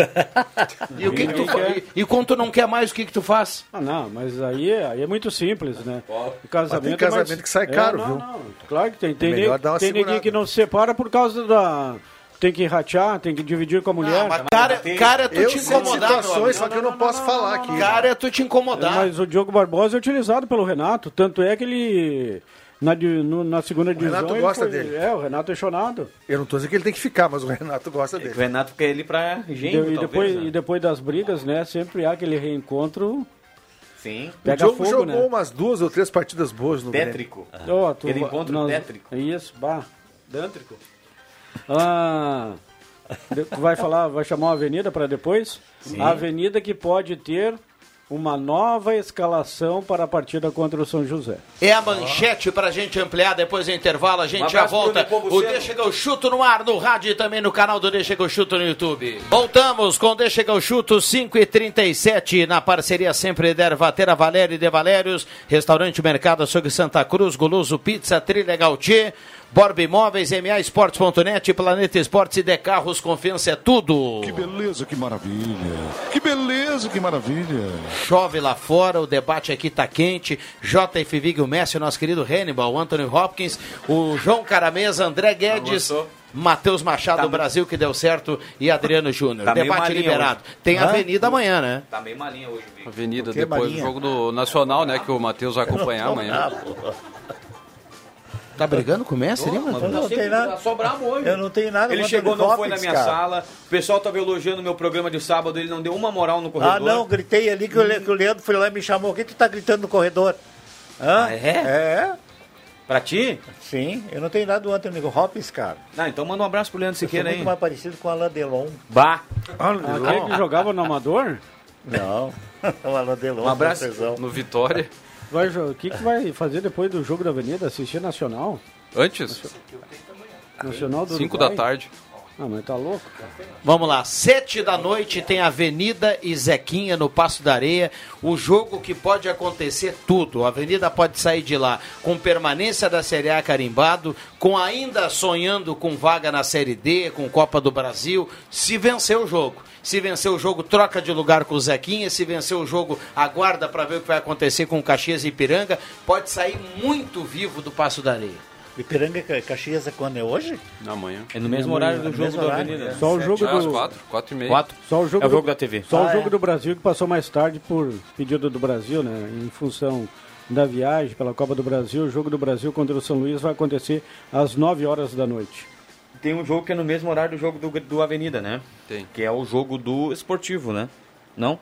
E o que, que tu quer. e, quando tu não quer mais, o que, que tu faz? Ah, não, mas aí, é- aí é muito simples, né? O casamento, Mas tem é casamento que sai É, caro, não, viu? Não, claro que tem. Tem, melhor tem ninguém que não se separa por causa da... Tem que ratear, tem que dividir com a mulher. mas cara, cara é tu Eu te incomodar, situações, só que eu não, posso falar aqui. Cara, é tu te incomodar. Mas o Diogo Barbosa é utilizado pelo Renato, tanto é que ele... Na, no- na segunda divisão. Renato ele gosta foi- dele. É, o Renato é chonado. Eu não tô dizendo que ele tem que ficar, mas o Renato gosta O dele. Renato quer ele pra E, Genro, de- e depois, né? e depois das brigas, né? Sempre há aquele reencontro. Sim. O Pega Diogo fogo, jogou né? umas duas ou três partidas boas no Grêmio. Tétrico. Ó, tu Aquele va- encontro nós- tétrico. Isso, bah. Dântrico. Ah, tu vai falar, vai chamar uma avenida para depois? A avenida que pode ter uma nova escalação para a partida contra o São José. É a manchete para a gente ampliar depois do intervalo. A gente Um já volta. O Deixa que eu chuto no ar, no rádio e também no canal do Deixa que eu chuto no YouTube. Voltamos com Deixa que eu chuto 5 e 37 na parceria sempre da Ervatera Valério e de Valérios, Restaurante Mercado Açougue Santa Cruz, Goloso Pizza, Trilha Gautier, Borba Imóveis, MA Esportes.net, Planeta Esportes e De Carros, confiança é tudo. Que beleza, que maravilha. Que beleza, que maravilha. Chove lá fora, o debate aqui tá quente. JF Vig, o Messi, o nosso querido Hannibal, o Anthony Hopkins, o João Caramesa, André Guedes, Matheus Machado do Brasil, que deu certo, e Adriano Júnior. Tá debate liberado. hoje. Tem Hã? Avenida amanhã, né? Tá meio malinha hoje, Vic. Avenida, depois do jogo do Nacional, né? Que o Matheus vai acompanhar amanhã. Tá brigando com o Messi, ali, mano? Eu não tenho nada. Só bravo hoje. Eu não tenho nada Ele chegou, o não foi na minha cara. sala. O pessoal tava elogiando meu programa de sábado, ele não deu uma moral no corredor. Ah, não, gritei ali que o, Le- que o Leandro foi lá e me chamou. O que tu tá gritando no corredor? Hã? Ah, é? É. Pra ti? Sim, eu não tenho nada do Anthony Hopkins, cara. Ah, então manda um abraço pro Leandro Siqueira muito aí. mais parecido com o Alain Delon. Bah. Aquele que jogava no Amador? Não, o Alain Delon. Um abraço. No Vitória. Vai, o que, que vai fazer depois do jogo da Avenida? Assistir Nacional? Antes? Nacional do Cinco Uruguai? da tarde. Ah, mas tá louco, cara. Vamos lá, sete da noite tem Avenida e Zequinha no Passo da Areia. O jogo que pode acontecer tudo. A Avenida pode sair de lá com permanência da Série A carimbado, com ainda sonhando com vaga na Série D, com Copa do Brasil, se vencer o jogo. Se vencer o jogo, troca de lugar com o Zequinha. Se vencer o jogo, aguarda para ver o que vai acontecer com o Caxias e Ipiranga. Pode sair muito vivo do Passo da Areia. Ipiranga e Ca- Caxias é quando? É hoje? Na manhã. É no mesmo horário do jogo da Avenida. Só o jogo Ah, às do... quatro, quatro e meia. Quatro. Só o jogo, É o do- jogo da TV. Só o Ah, jogo é. do Brasil que passou mais tarde por pedido do Brasil, né? Em função da viagem pela Copa do Brasil. O jogo do Brasil contra o São Luís vai acontecer às 9 horas da noite. Tem um jogo que é no mesmo horário do jogo do, do Avenida, né? Tem. Que é o jogo do esportivo, né? Não?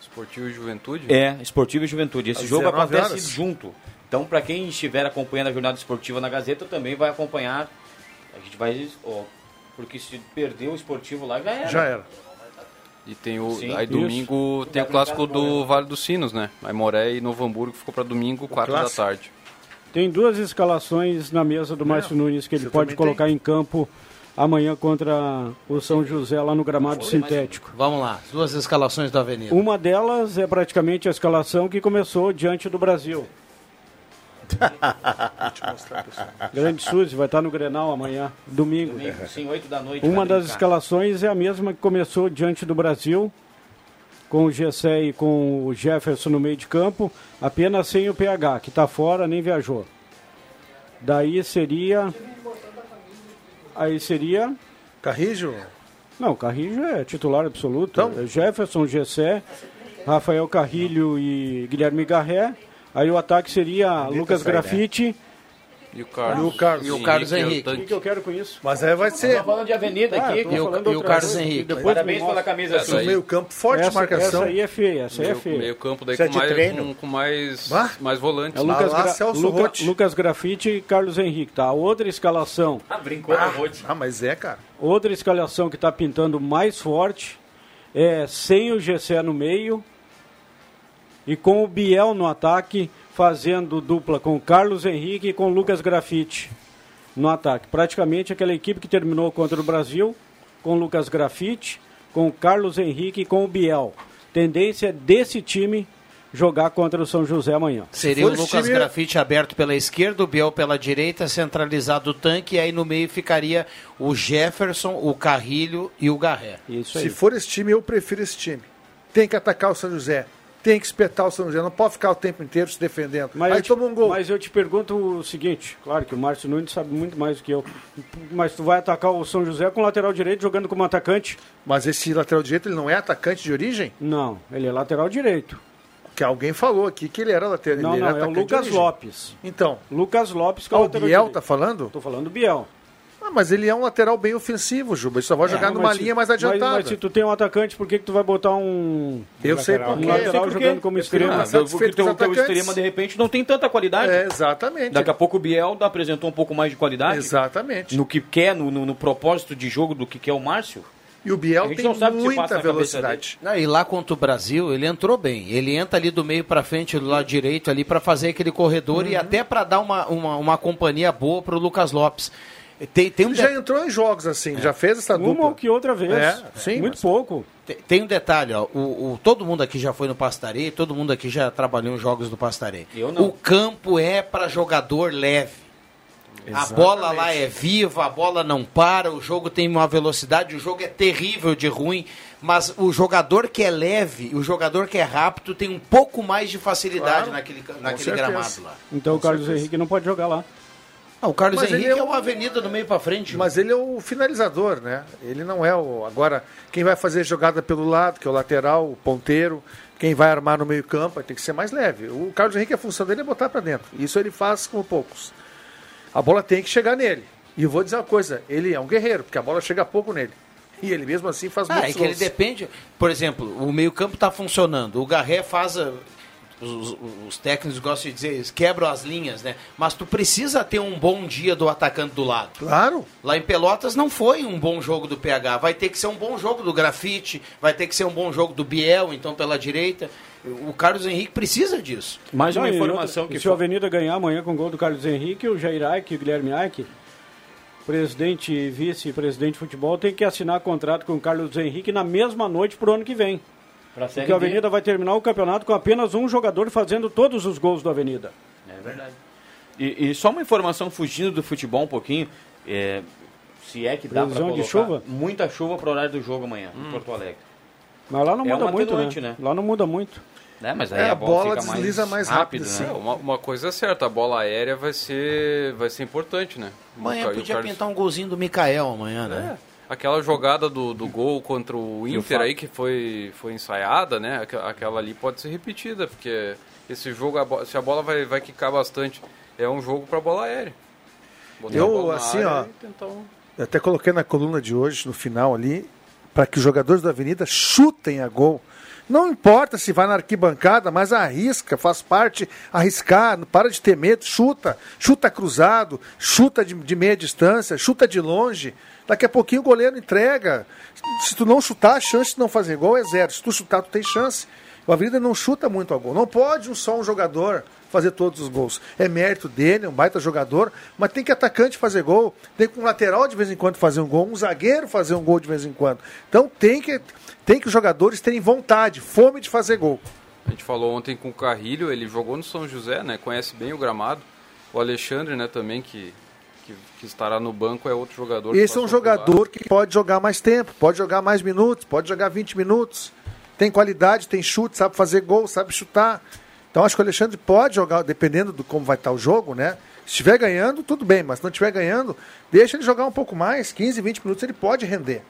Esportivo e Juventude? É, esportivo e juventude. Esse Às jogo 19 acontece horas. junto. Então, para quem estiver acompanhando a jornada esportiva na Gazeta, também vai acompanhar. A gente vai. ó, porque se perder o esportivo lá, já era. Já era. E tem o. Sim. aí domingo tem o clássico do Vale dos Sinos, né? Aí Moré e Novo Hamburgo ficou pra domingo, quatro da clássico. tarde. Tem duas escalações na mesa do Márcio Nunes que ele você pode colocar em campo amanhã contra o São José lá no gramado sintético. Vamos lá, duas escalações da Avenida. Uma delas é praticamente a escalação que começou diante do Brasil. Grande Suzy vai estar no Grenal amanhã, domingo. Domingo, sim, 8 da noite. Uma das brincar. escalações é a mesma que começou diante do Brasil, com o Gessé e com o Jefferson no meio de campo, apenas sem o PH, que está fora, nem viajou. Daí seria. Aí seria. Carrijo? Não, Carrilho é titular absoluto. Então? É Jefferson, Gessé, Rafael Carrilho e Guilherme Garré. Aí o ataque seria Lucas? Grafite. E o Carlos. E o Carlos. E o Carlos Henrique, Henrique. O que, que eu quero com isso? Mas aí vai ser Tô falando de Avenida Ah, aqui. E o- falando e o Carlos coisa, Henrique. que depois Parabéns pela camisa Essa azul. meio campo forte essa, marcação. Essa aí é feia, essa aí é Meio, feia. meio campo daí é com mais, com, com mais, Bah. mais volantes. É Lucas, lá, Gra- Celso Luca-. Lucas Grafite e Carlos Henrique, tá? A outra escalação, Ah, brincou no Rote. Ah, mas é, cara. outra escalação que está pintando mais forte é sem o Gessé no meio e com o Biel no ataque, fazendo dupla com Carlos Henrique e com Lucas Grafite no ataque. Praticamente aquela equipe que terminou contra o Brasil, com Lucas Grafite, com Carlos Henrique e com o Biel. Tendência desse time jogar contra o São José amanhã. Seria o Lucas time- Grafite aberto pela esquerda, o Biel pela direita, centralizado o tanque, e aí no meio ficaria o Jefferson, o Carrilho e o Garré. Isso aí. Se for esse time, eu prefiro esse time. Tem que atacar o São José. Tem que espetar o São José. Não pode ficar o tempo inteiro se defendendo. Mas aí te, toma um gol. mas eu te pergunto o seguinte, claro que o Márcio Nunes sabe muito mais do que eu, mas tu vai atacar o São José com lateral direito jogando como atacante? Mas esse lateral direito, ele não é atacante de origem? Não, ele é lateral direito. Que alguém falou aqui que ele era lateral Não, ele não, é o Lucas. Lopes. Então, Lucas Lopes que é ah, o o lateral Biel direito. tá falando? Tô falando do Biel. Ah, mas ele é um lateral bem ofensivo, Juba. Ele só vai jogar É, numa mas se- linha mais mas- adiantada. Mas, se tu tem um atacante, por que, que tu vai botar um, Eu sei lateral. por um quê. lateral por quê. jogando como extremo? Ah, porque o teu, teu extrema, de repente, não tem tanta qualidade. É, exatamente. Daqui a pouco o Biel apresentou um pouco mais de qualidade. Exatamente. No que quer, no, no, no propósito de jogo do que quer o Márcio. E o Biel tem não sabe o que muita velocidade. Não, e lá contra o Brasil, ele entrou bem. Ele entra ali do meio para frente, do lado direito ali para fazer aquele corredor Uhum. e até para dar uma, uma, uma companhia boa pro Lucas Lopes. Tem, tem um Ele já de- entrou em jogos assim, já fez essa Uma dupla. ou que outra vez. É, sim, Muito mas- pouco. Tem, tem um detalhe, ó, o, o- todo mundo aqui já foi no Pastarei, todo mundo aqui já trabalhou em jogos do Pastarei. Eu não. O campo é para jogador leve. A bola lá é viva, a bola não para, o jogo tem uma velocidade, o jogo é terrível de ruim, mas o jogador que é leve, o jogador que é rápido tem um pouco mais de facilidade Claro, naquele, naquele gramado lá. Então o Com Carlos certeza. Henrique não pode jogar lá. Ah, o Carlos Mas ele Henrique é é um- uma avenida do meio para frente. Mas ele é o finalizador, né? Ele não é o. Agora, quem vai fazer jogada pelo lado, que é o lateral, o ponteiro, quem vai armar no meio-campo, tem que ser mais leve. O Carlos Henrique, a função dele é botar para dentro. Isso ele faz com poucos. A bola tem que chegar nele. E eu vou dizer uma coisa: ele é um guerreiro, porque a bola chega pouco nele. E ele mesmo assim faz Ah, muitos é que ele depende. Por exemplo, o meio-campo está funcionando. O Garré faz. a- Os, os técnicos gostam de dizer, eles quebram as linhas, né? Mas tu precisa ter um bom dia do atacante do lado. Claro. Lá em Pelotas não foi um bom jogo do PH. Vai ter que ser um bom jogo do Grafite, vai ter que ser um bom jogo do Biel, então pela direita. O Carlos Henrique precisa disso. Mais uma Não, informação outra, que Se o Avenida ganhar amanhã com o gol do Carlos Henrique, o Jair Aike e o Guilherme Aike, presidente e vice-presidente de futebol, tem que assinar contrato com o Carlos Henrique na mesma noite pro ano que vem. Porque o. Avenida vai terminar o campeonato com apenas um jogador fazendo todos os gols do Avenida. É verdade. E, e só uma informação fugindo do futebol um pouquinho. é, se é que dá para Previsão colocar de chuva? muita chuva pro horário do jogo amanhã em Porto Alegre. Mas lá não É muda muito, né? né? Lá não muda muito. É, mas aí É, a, a bola, bola fica desliza mais rápido, rápido, sim. né? É, uma, uma coisa é certa, a bola aérea vai ser, vai ser importante, né? Amanhã O podia o Carlos- pintar um golzinho do Mikael amanhã, né? É, aquela jogada do, do gol contra o Inter aí que foi, foi ensaiada, né? Aquela, ali pode ser repetida, porque esse jogo, a se a bola vai, vai quicar bastante, é um jogo para bola aérea. Botar Eu, assim, ó, um- Eu até coloquei na coluna de hoje, no final ali, para que os jogadores da Avenida chutem a gol. Não importa se vai na arquibancada, mas arrisca, faz parte, arriscar, para de ter medo, chuta, chuta cruzado, chuta de, de meia distância, chuta de longe. Daqui a pouquinho o goleiro entrega. Se tu não chutar, a chance de não fazer gol é zero. Se tu chutar, tu tem chance. O Avenida não chuta muito a gol. Não pode um só um jogador fazer todos os gols. É mérito dele, é um baita jogador, mas tem que atacante fazer gol, tem que um lateral de vez em quando fazer um gol, um zagueiro fazer um gol de vez em quando. Então tem que, tem que os jogadores terem vontade, fome de fazer gol. A gente falou ontem com o Carrilho, ele jogou no São José, né? Conhece bem o gramado. O Alexandre, né, também, que, que, que estará no banco, é outro jogador. que Esse é um jogador que pode jogar mais tempo, pode jogar mais minutos, pode jogar 20 minutos. Tem qualidade, tem chute, sabe fazer gol, sabe chutar. Então acho que o Alexandre pode jogar, dependendo do como vai estar o jogo, né? Se estiver ganhando, tudo bem, mas se não estiver ganhando, deixa ele jogar um pouco mais, 15, 20 minutos ele pode render.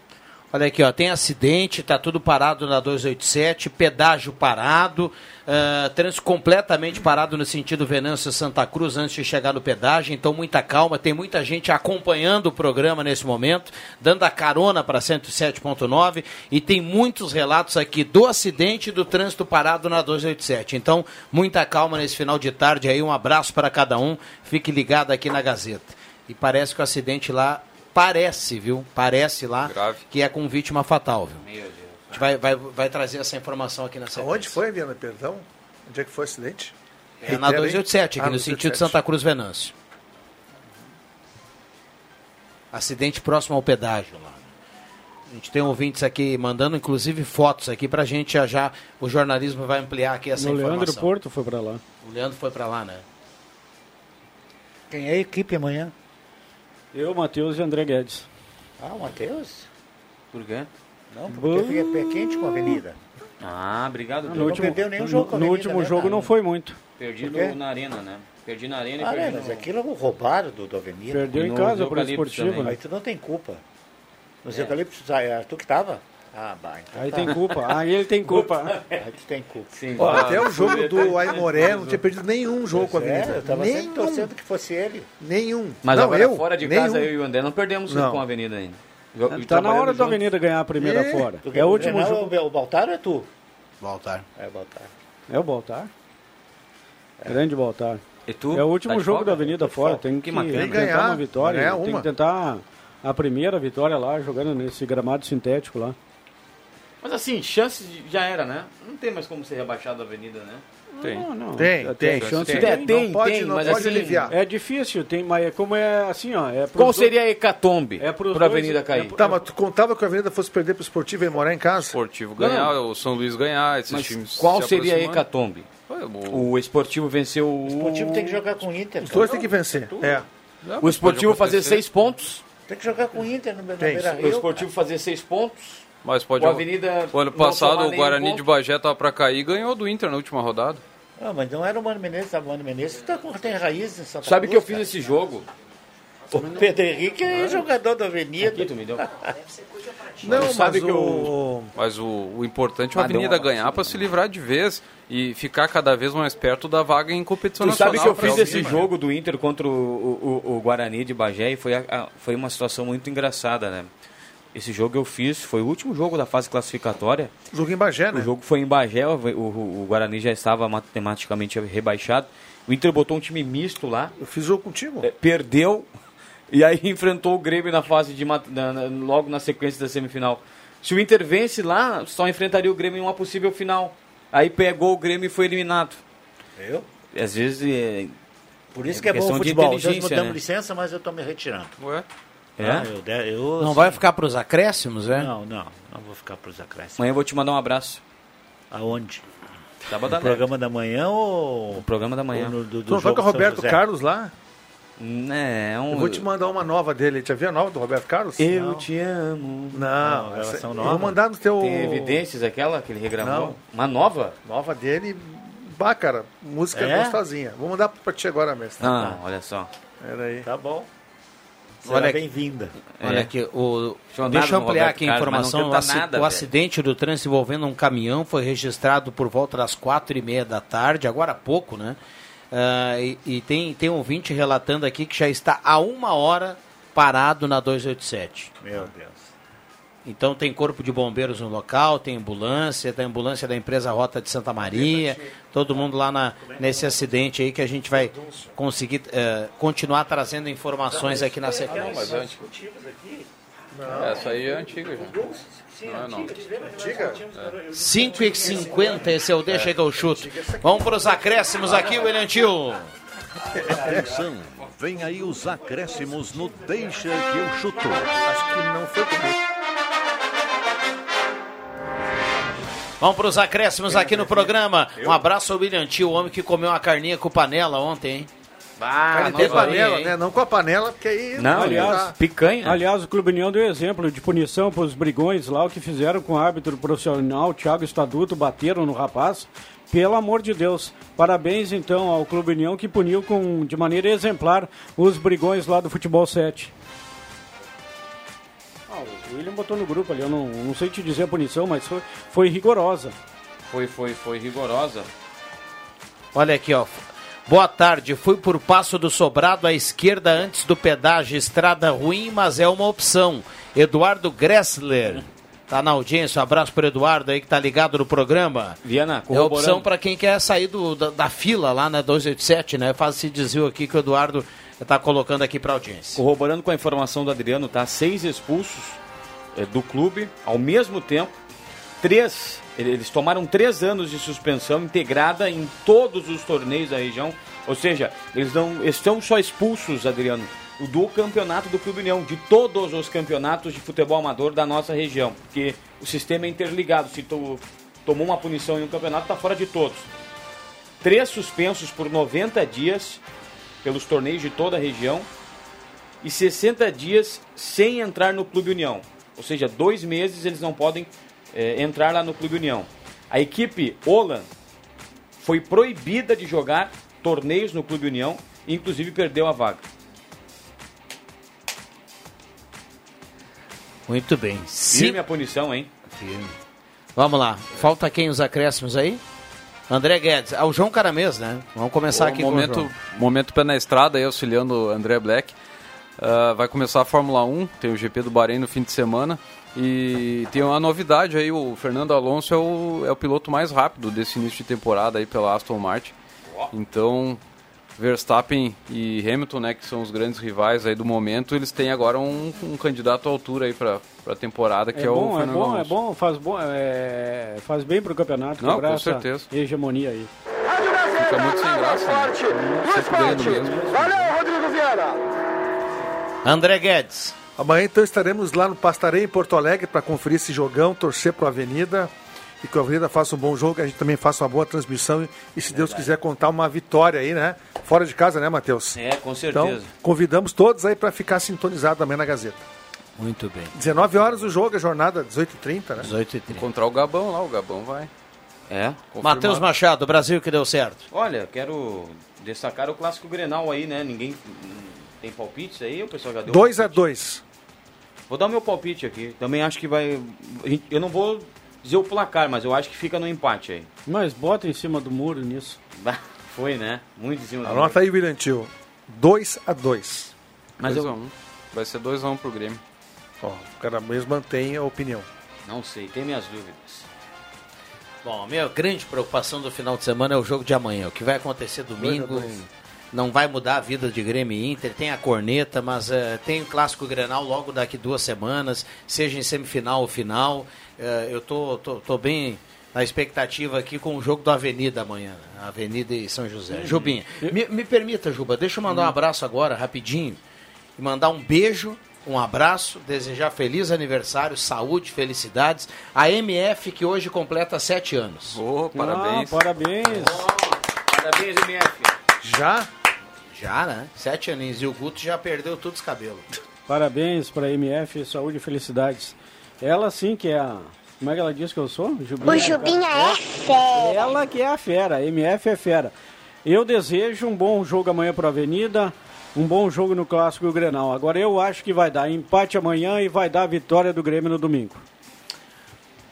Olha aqui, ó, tem acidente, tá tudo parado na 287, pedágio parado, ah, trânsito completamente parado no sentido Venâncio Santa Cruz antes de chegar no pedágio, então muita calma, tem muita gente acompanhando o programa nesse momento, dando a carona para 107.9 e tem muitos relatos aqui do acidente e do trânsito parado na 287. Então, muita calma nesse final de tarde aí, um abraço para cada um, fique ligado aqui na Gazeta. E parece que o acidente lá parece, viu? Parece lá que é com vítima fatal, viu? Meu Deus. A gente vai, vai, vai trazer essa informação aqui na sequência. Onde foi, Viana? Perdão? Onde é que foi o acidente? É na Reitera aí. 287, aqui Ah, no sentido 287. Santa Cruz Venâncio. Acidente próximo ao pedágio lá. A gente tem ouvintes aqui mandando, inclusive, fotos aqui pra gente já já. O jornalismo vai ampliar aqui essa o informação. Leandro Porto foi para lá. O Leandro foi pra lá, né? Quem é a equipe amanhã? Eu, Matheus e André Guedes. Ah, o Matheus? Por quê? Não, porque fica pé quente com a Avenida. Ah, obrigado. No Deus. último, perdeu nenhum no- jogo com a no Avenida, último né, jogo cara? não foi muito. Perdi no- na arena, né? Perdi na arena e Ah, perdi no... mas aquilo é roubaram do, do Avenida. Perdeu em no casa por Eucalipto esportivo, também. né? Aí tu não tem culpa. Nos É. eucaliptos, ah, é tu que tava? Ah, bah, então Aí tá. tem culpa. Aí ele tem culpa. Aí tu tem culpa. Sim. Ó, Ah, até o jogo do Aimoré não tinha perdido nenhum jogo com a é, Avenida. eu tava sempre nenhum, torcendo que fosse ele. nenhum. Mas não, agora eu, fora de nenhum. casa, eu e o André não perdemos Não. com a Avenida ainda. Jo- Tá na hora da junto. Avenida ganhar a primeira Ih, fora. Tu É o último Grenal, jogo. O Baltar ou é tu? Voltar. É o Baltar. É o Baltar. Grande Baltar. E tu? É o último Tá jogo folga? da Avenida de fora. Tem que, Que tentar Ganhar, uma vitória. ganhar Tem que tentar a primeira vitória lá, jogando nesse gramado sintético lá. Mas assim, chance de- já era, né? Não tem mais como ser rebaixado da avenida, né? Tem. Não, não. Tem, Até tem. chance Tem, tem. tem, não pode, tem, não mas pode assim, aliviar. É difícil, tem, mas é como é assim, ó. É Qual dois- seria a hecatombe É para a avenida cair? é pro- Tá, mas tu contava que a Avenida fosse perder pro esportivo e morar em casa? Esportivo ganhar, o São Luís ganhar, esses Mas times. qual se seria a hecatombe? O, O esportivo venceu o. O esportivo tem que jogar com o Inter. Os dois têm que vencer. É. O esportivo fazer seis pontos. Tem que jogar com o Inter no, Tem. Beira O Rio. esportivo fazer seis pontos. Mas pode. O Avenida O ano passado o Guarani ponto. de Bagé tava pra cair e ganhou do Inter na última rodada. Ah, mas não era o Mano Menezes, tá? O Mano Menezes tá com, tem raiz em Santa Sabe que eu fiz cara. esse jogo? O Pedro Henrique é jogador da Avenida. Aqui, tu me deu. Não, mas sabe que o... Mas o, o importante é a Avenida ganhar pra se livrar de vez e ficar cada vez mais perto da vaga em competição Tu nacional. sabe que eu fiz esse jogo do Inter contra o, o, o- o Guarani de Bagé e foi, a- a- foi uma situação muito engraçada, né? Esse jogo eu fiz, foi o último jogo da fase classificatória. Jogo em Bagé, né? O jogo foi em Bagé, o, o- o Guarani já estava matematicamente rebaixado. O Inter botou um time misto lá, Eu fiz jogo contigo. é, perdeu e aí enfrentou o Grêmio na fase de na- na- logo na sequência da semifinal. Se o Inter vence lá, só enfrentaria o Grêmio em uma possível final. Aí pegou o Grêmio e foi eliminado. Eu? Às vezes é, Por isso que é bom o futebol. Nós inteligência, damos né? licença, mas eu tô me retirando. Ué? É? Ah, eu, de- eu- Não vai ficar pros acréscimos, é? Não, não. Não vou ficar pros acréscimos. Amanhã eu vou te mandar um abraço. Aonde? Sábado programa da manhã ou... O programa da manhã. no, do, do Tu não foi com o Roberto? Carlos lá? É, um... Eu vou te mandar uma nova dele. Já viu a nova do Roberto Carlos? Eu Não. te amo. Não, Não, relação eu nova. vou mandar no teu... Tem evidências aquela que ele regravou? Não. Uma nova? Nova dele. Bah, cara, música É? gostosinha. Vou mandar pra ti agora, mestre. Ah, olha só. Pera aí. Tá bom. Será Olha- bem-vinda. Olha É. aqui, o... deixa eu ampliar Roberto aqui a Carlos, informação. não O, nada, o acidente do trânsito envolvendo um caminhão foi registrado por volta das quatro e meia da tarde, agora há pouco, né? Ah, e e tem, tem um ouvinte relatando aqui que já está há uma hora parado na 287. Meu Deus. Então tem corpo de bombeiros no local, tem ambulância, tem ambulância da empresa Rota de Santa Maria, todo mundo lá na, nesse acidente aí que a gente vai conseguir eh, continuar trazendo informações aqui na sequência. Mas é antigo. Essa aí é antiga já. Não é não. 5 e 50 esse é o Deixa que eu chuto. Vamos para os acréscimos aqui, William Tio. Atenção, vem aí os acréscimos no Deixa que eu chuto. Acho que não foi comigo. Vamos para os acréscimos aqui no programa. Um abraço ao William Tio, o homem que comeu uma carninha com panela ontem, hein? Cara, tem panela, né? Não com a panela, porque aí... Não, Aliás, aliás, picanha. Aliás, o Clube União deu exemplo de punição para os brigões lá, o que fizeram com o árbitro profissional, Thiago Estaduto, bateram no rapaz. Pelo amor de Deus. Parabéns, então, ao Clube União que puniu com, de maneira exemplar os brigões lá do Futebol 7. O William botou no grupo ali, eu não, não sei te dizer a punição, mas foi, foi rigorosa. Foi, foi, foi rigorosa. Olha aqui, ó. Boa tarde. Fui por Passo do Sobrado à esquerda antes do pedágio. Estrada ruim, mas é uma opção. Eduardo Gressler. Tá na audiência. Um abraço pro Eduardo aí que tá ligado no programa. Viana, É opção para quem quer sair do, da, da fila lá na 287, né? Faz esse desvio aqui que o Eduardo tá colocando aqui pra audiência. Corroborando com a informação do Adriano, tá? Seis expulsos do clube ao mesmo tempo. Três, eles tomaram três anos de suspensão integrada em todos os torneios da região. Ou seja, eles não estão só expulsos, Adriano, do campeonato do Clube União, de todos os campeonatos de futebol amador da nossa região. Porque o sistema é interligado. Se tu tomou uma punição em um campeonato, tá fora de todos. Três suspensos por 90 dias pelos torneios de toda a região e 60 dias sem entrar no Clube União. Ou seja, dois meses eles não podem eh, entrar lá no Clube União. A equipe Olan foi proibida de jogar torneios no Clube União e inclusive perdeu a vaga. Muito bem. Firme a punição, hein? Vamos lá. Falta quem os acréscimos aí? André Guedes. Ah, o João Caramês, né? Vamos começar O aqui momento, com o João. momento pé na estrada aí, auxiliando o André Black. Ah, vai começar a Fórmula 1, tem o GP do Bahrein no fim de semana. E tem uma novidade aí, o Fernando Alonso é o, é o piloto mais rápido desse início de temporada aí pela Aston Martin. Então Verstappen e Hamilton, né, que são os grandes rivais aí do momento, eles têm agora um, um candidato à altura aí para a temporada, que é, é o bom, é Fernando bom, é Alonso. bom, faz, bom é, faz bem pro campeonato, Não, com certeza. hegemonia aí. Fica muito sem graça, né? Mesmo. Valeu, Rodrigo Viana. André Guedes. Amanhã então estaremos lá no Pastarei, em Porto Alegre, para conferir esse jogão, torcer para a Avenida e que a Avenida faça um bom jogo, que a gente também faça uma boa transmissão e, se Deus quiser, contar uma vitória aí, né? Fora de casa, né, Matheus? É, com certeza. Então, convidamos todos aí para ficar sintonizado amanhã na Gazeta. Muito bem. 19 horas o jogo, a jornada 18h30, né? 18h30. Encontrar o Gabão lá, o Gabão vai. É. Matheus Machado, Brasil que deu certo. Olha, quero destacar o clássico Grenal aí, né? Ninguém tem palpites aí, o pessoal já deu 2 a 2 Vou dar o meu palpite aqui. Também acho que vai. Eu não vou dizer o placar, mas eu acho que fica no empate aí. Mas bota em cima do muro nisso. Foi, né? Muito em cima do Anota aí, William Tio. 2 a 2 Mas Dois eu- a um. Vai ser 2x1 pro Grêmio. Ó, o cara mesmo mantém a opinião. Não sei, tem minhas dúvidas. Bom, a minha grande preocupação do final de semana é o jogo de amanhã. O que vai acontecer domingo a dois. Não vai mudar a vida de Grêmio e Inter. Tem a corneta, mas eh, tem o clássico Grenal logo daqui duas semanas, seja em semifinal ou final. Eh, eu tô, tô, tô bem na expectativa aqui com o jogo do Avenida amanhã. né? Avenida e São José. Uhum. Jubinha, me, me permita, Juba, deixa eu mandar um abraço agora, rapidinho. E mandar um beijo, um abraço, desejar feliz aniversário, saúde, felicidades. A MF que hoje completa sete anos. Oh, parabéns. Ah, parabéns. Parabéns, MF. Já? Já, né? Sete aninhos. E o Guto já perdeu todos os cabelos. Parabéns para a MF, saúde e felicidades. Ela sim que é a. Como é que ela diz que eu sou? Jubinha. O Jubinha é fera. Ela que é a fera, a MF é fera. Eu desejo um bom jogo amanhã para a Avenida, um bom jogo no Clássico Grenal. Agora eu acho que vai dar empate amanhã e vai dar a vitória do Grêmio no domingo.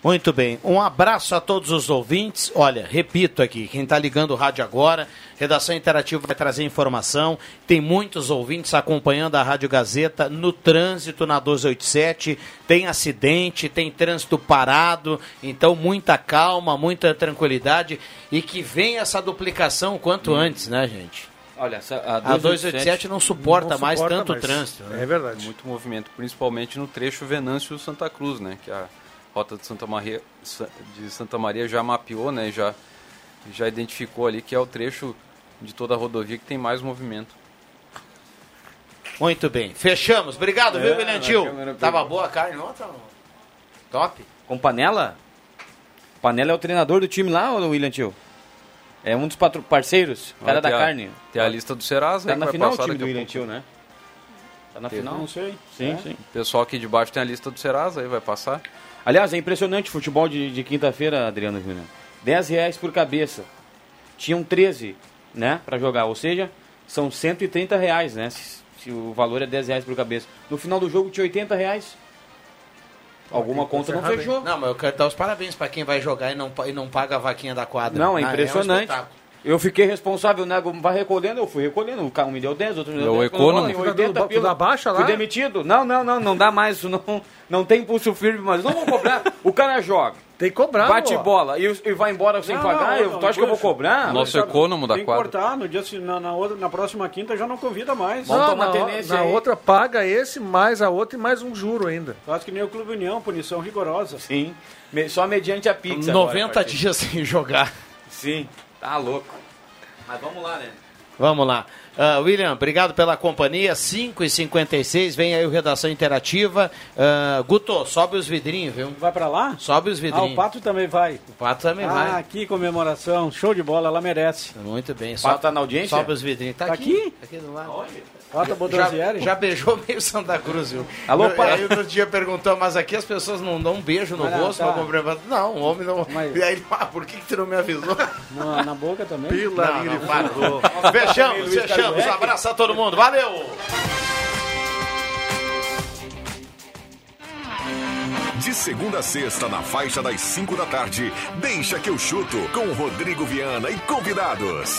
Muito bem. Um abraço a todos os ouvintes. Olha, repito aqui, quem está ligando o rádio agora, Redação Interativa vai trazer informação. Tem muitos ouvintes acompanhando a Rádio Gazeta no trânsito na 1287. Tem acidente, tem trânsito parado. Então, muita calma, muita tranquilidade. E que venha essa duplicação o quanto antes, né, gente? Olha, a A 287 não suporta Não mais suporta tanto mais. trânsito. né? É verdade. Muito movimento, principalmente no trecho Venâncio-Santa Cruz, né? Que a rota de Santa Maria, de Santa Maria já mapeou, né? Já, já identificou ali que é o trecho de toda a rodovia que tem mais movimento. Muito bem. Fechamos. Obrigado, É, viu, câmera Tava boa a carne ontem? ou não? Top. Com Panela? Panela é o treinador do time lá, ou William Tio? É um dos patro- parceiros, cara Olha, da a- carne. tem a lista do Serasa Tá na final o time do William. Tio, né? Tá na Teve. final? Não sei. Sim, É. sim. O pessoal aqui de baixo tem a lista do Serasa aí, vai passar. Aliás, é impressionante o futebol de, de quinta-feira, Adriano Júnior. 10 reais por cabeça. Tinham 13, né, pra jogar. Ou seja, são 130 reais, né, se, se o valor é 10 reais por cabeça. No final do jogo tinha 80 reais. Alguma conta não fechou. Não, mas eu quero dar os parabéns pra quem vai jogar e não, e não paga a vaquinha da quadra. Não, é Ah, um impressionante. espetáculo. Eu fiquei responsável, né? Vai recolhendo, eu fui recolhendo. O cara me deu 10, outro me deu É o 10. econômico. Em Tu dá 80 do- tu pila. dá baixa lá? Fui demitido. Não, não, não, não dá mais. Isso não, não tem pulso firme, mas não vou cobrar. o cara joga. Tem que cobrar, Bate ó. bola e, e vai embora sem Não, pagar. não, eu, não, tu acha que eu vou cobrar? Nosso Sabe, econômico da Tem que quadra. cortar, no dia, se- na, na, outra, na próxima quinta já não convida mais. Vamos Não, tomar na, tenência na aí. outra paga esse, mais a outra e mais um juro ainda. Faz que nem o Clube União, punição rigorosa. Sim. Me- Só mediante a agora, 90 parceiro. dias sem jogar. Sim. Tá louco. Mas vamos lá, né? Vamos lá. Ah, William, obrigado pela companhia. 5h56, vem aí o Redação Interativa. Ah, Guto, sobe os vidrinhos, viu? Vai pra lá? Sobe os Ah, vidrinhos. o Pato também vai. O Pato também ah, vai. que comemoração. Show de bola, ela merece. Muito bem. O Pato tá na audiência? Sobe os vidrinhos. Tá, Tá aqui? aqui? Tá aqui do lado. Pato Já, Bodanzieri. já beijou meio Santa Cruz, viu? Alô, pai. Aí outro dia perguntou, mas aqui as pessoas não dão um beijo no Mas não, rosto tá. cumprimentar? Não, o homem não. Mas- E aí ele, ah, por que, que tu não me avisou? Na, na boca também. Pila Não, não, para. fundo. Fechamos, fechamos. Um abraço a todo mundo. Valeu! De segunda a sexta, na faixa das 5 da tarde, deixa que eu chuto com Rodrigo Viana e convidados.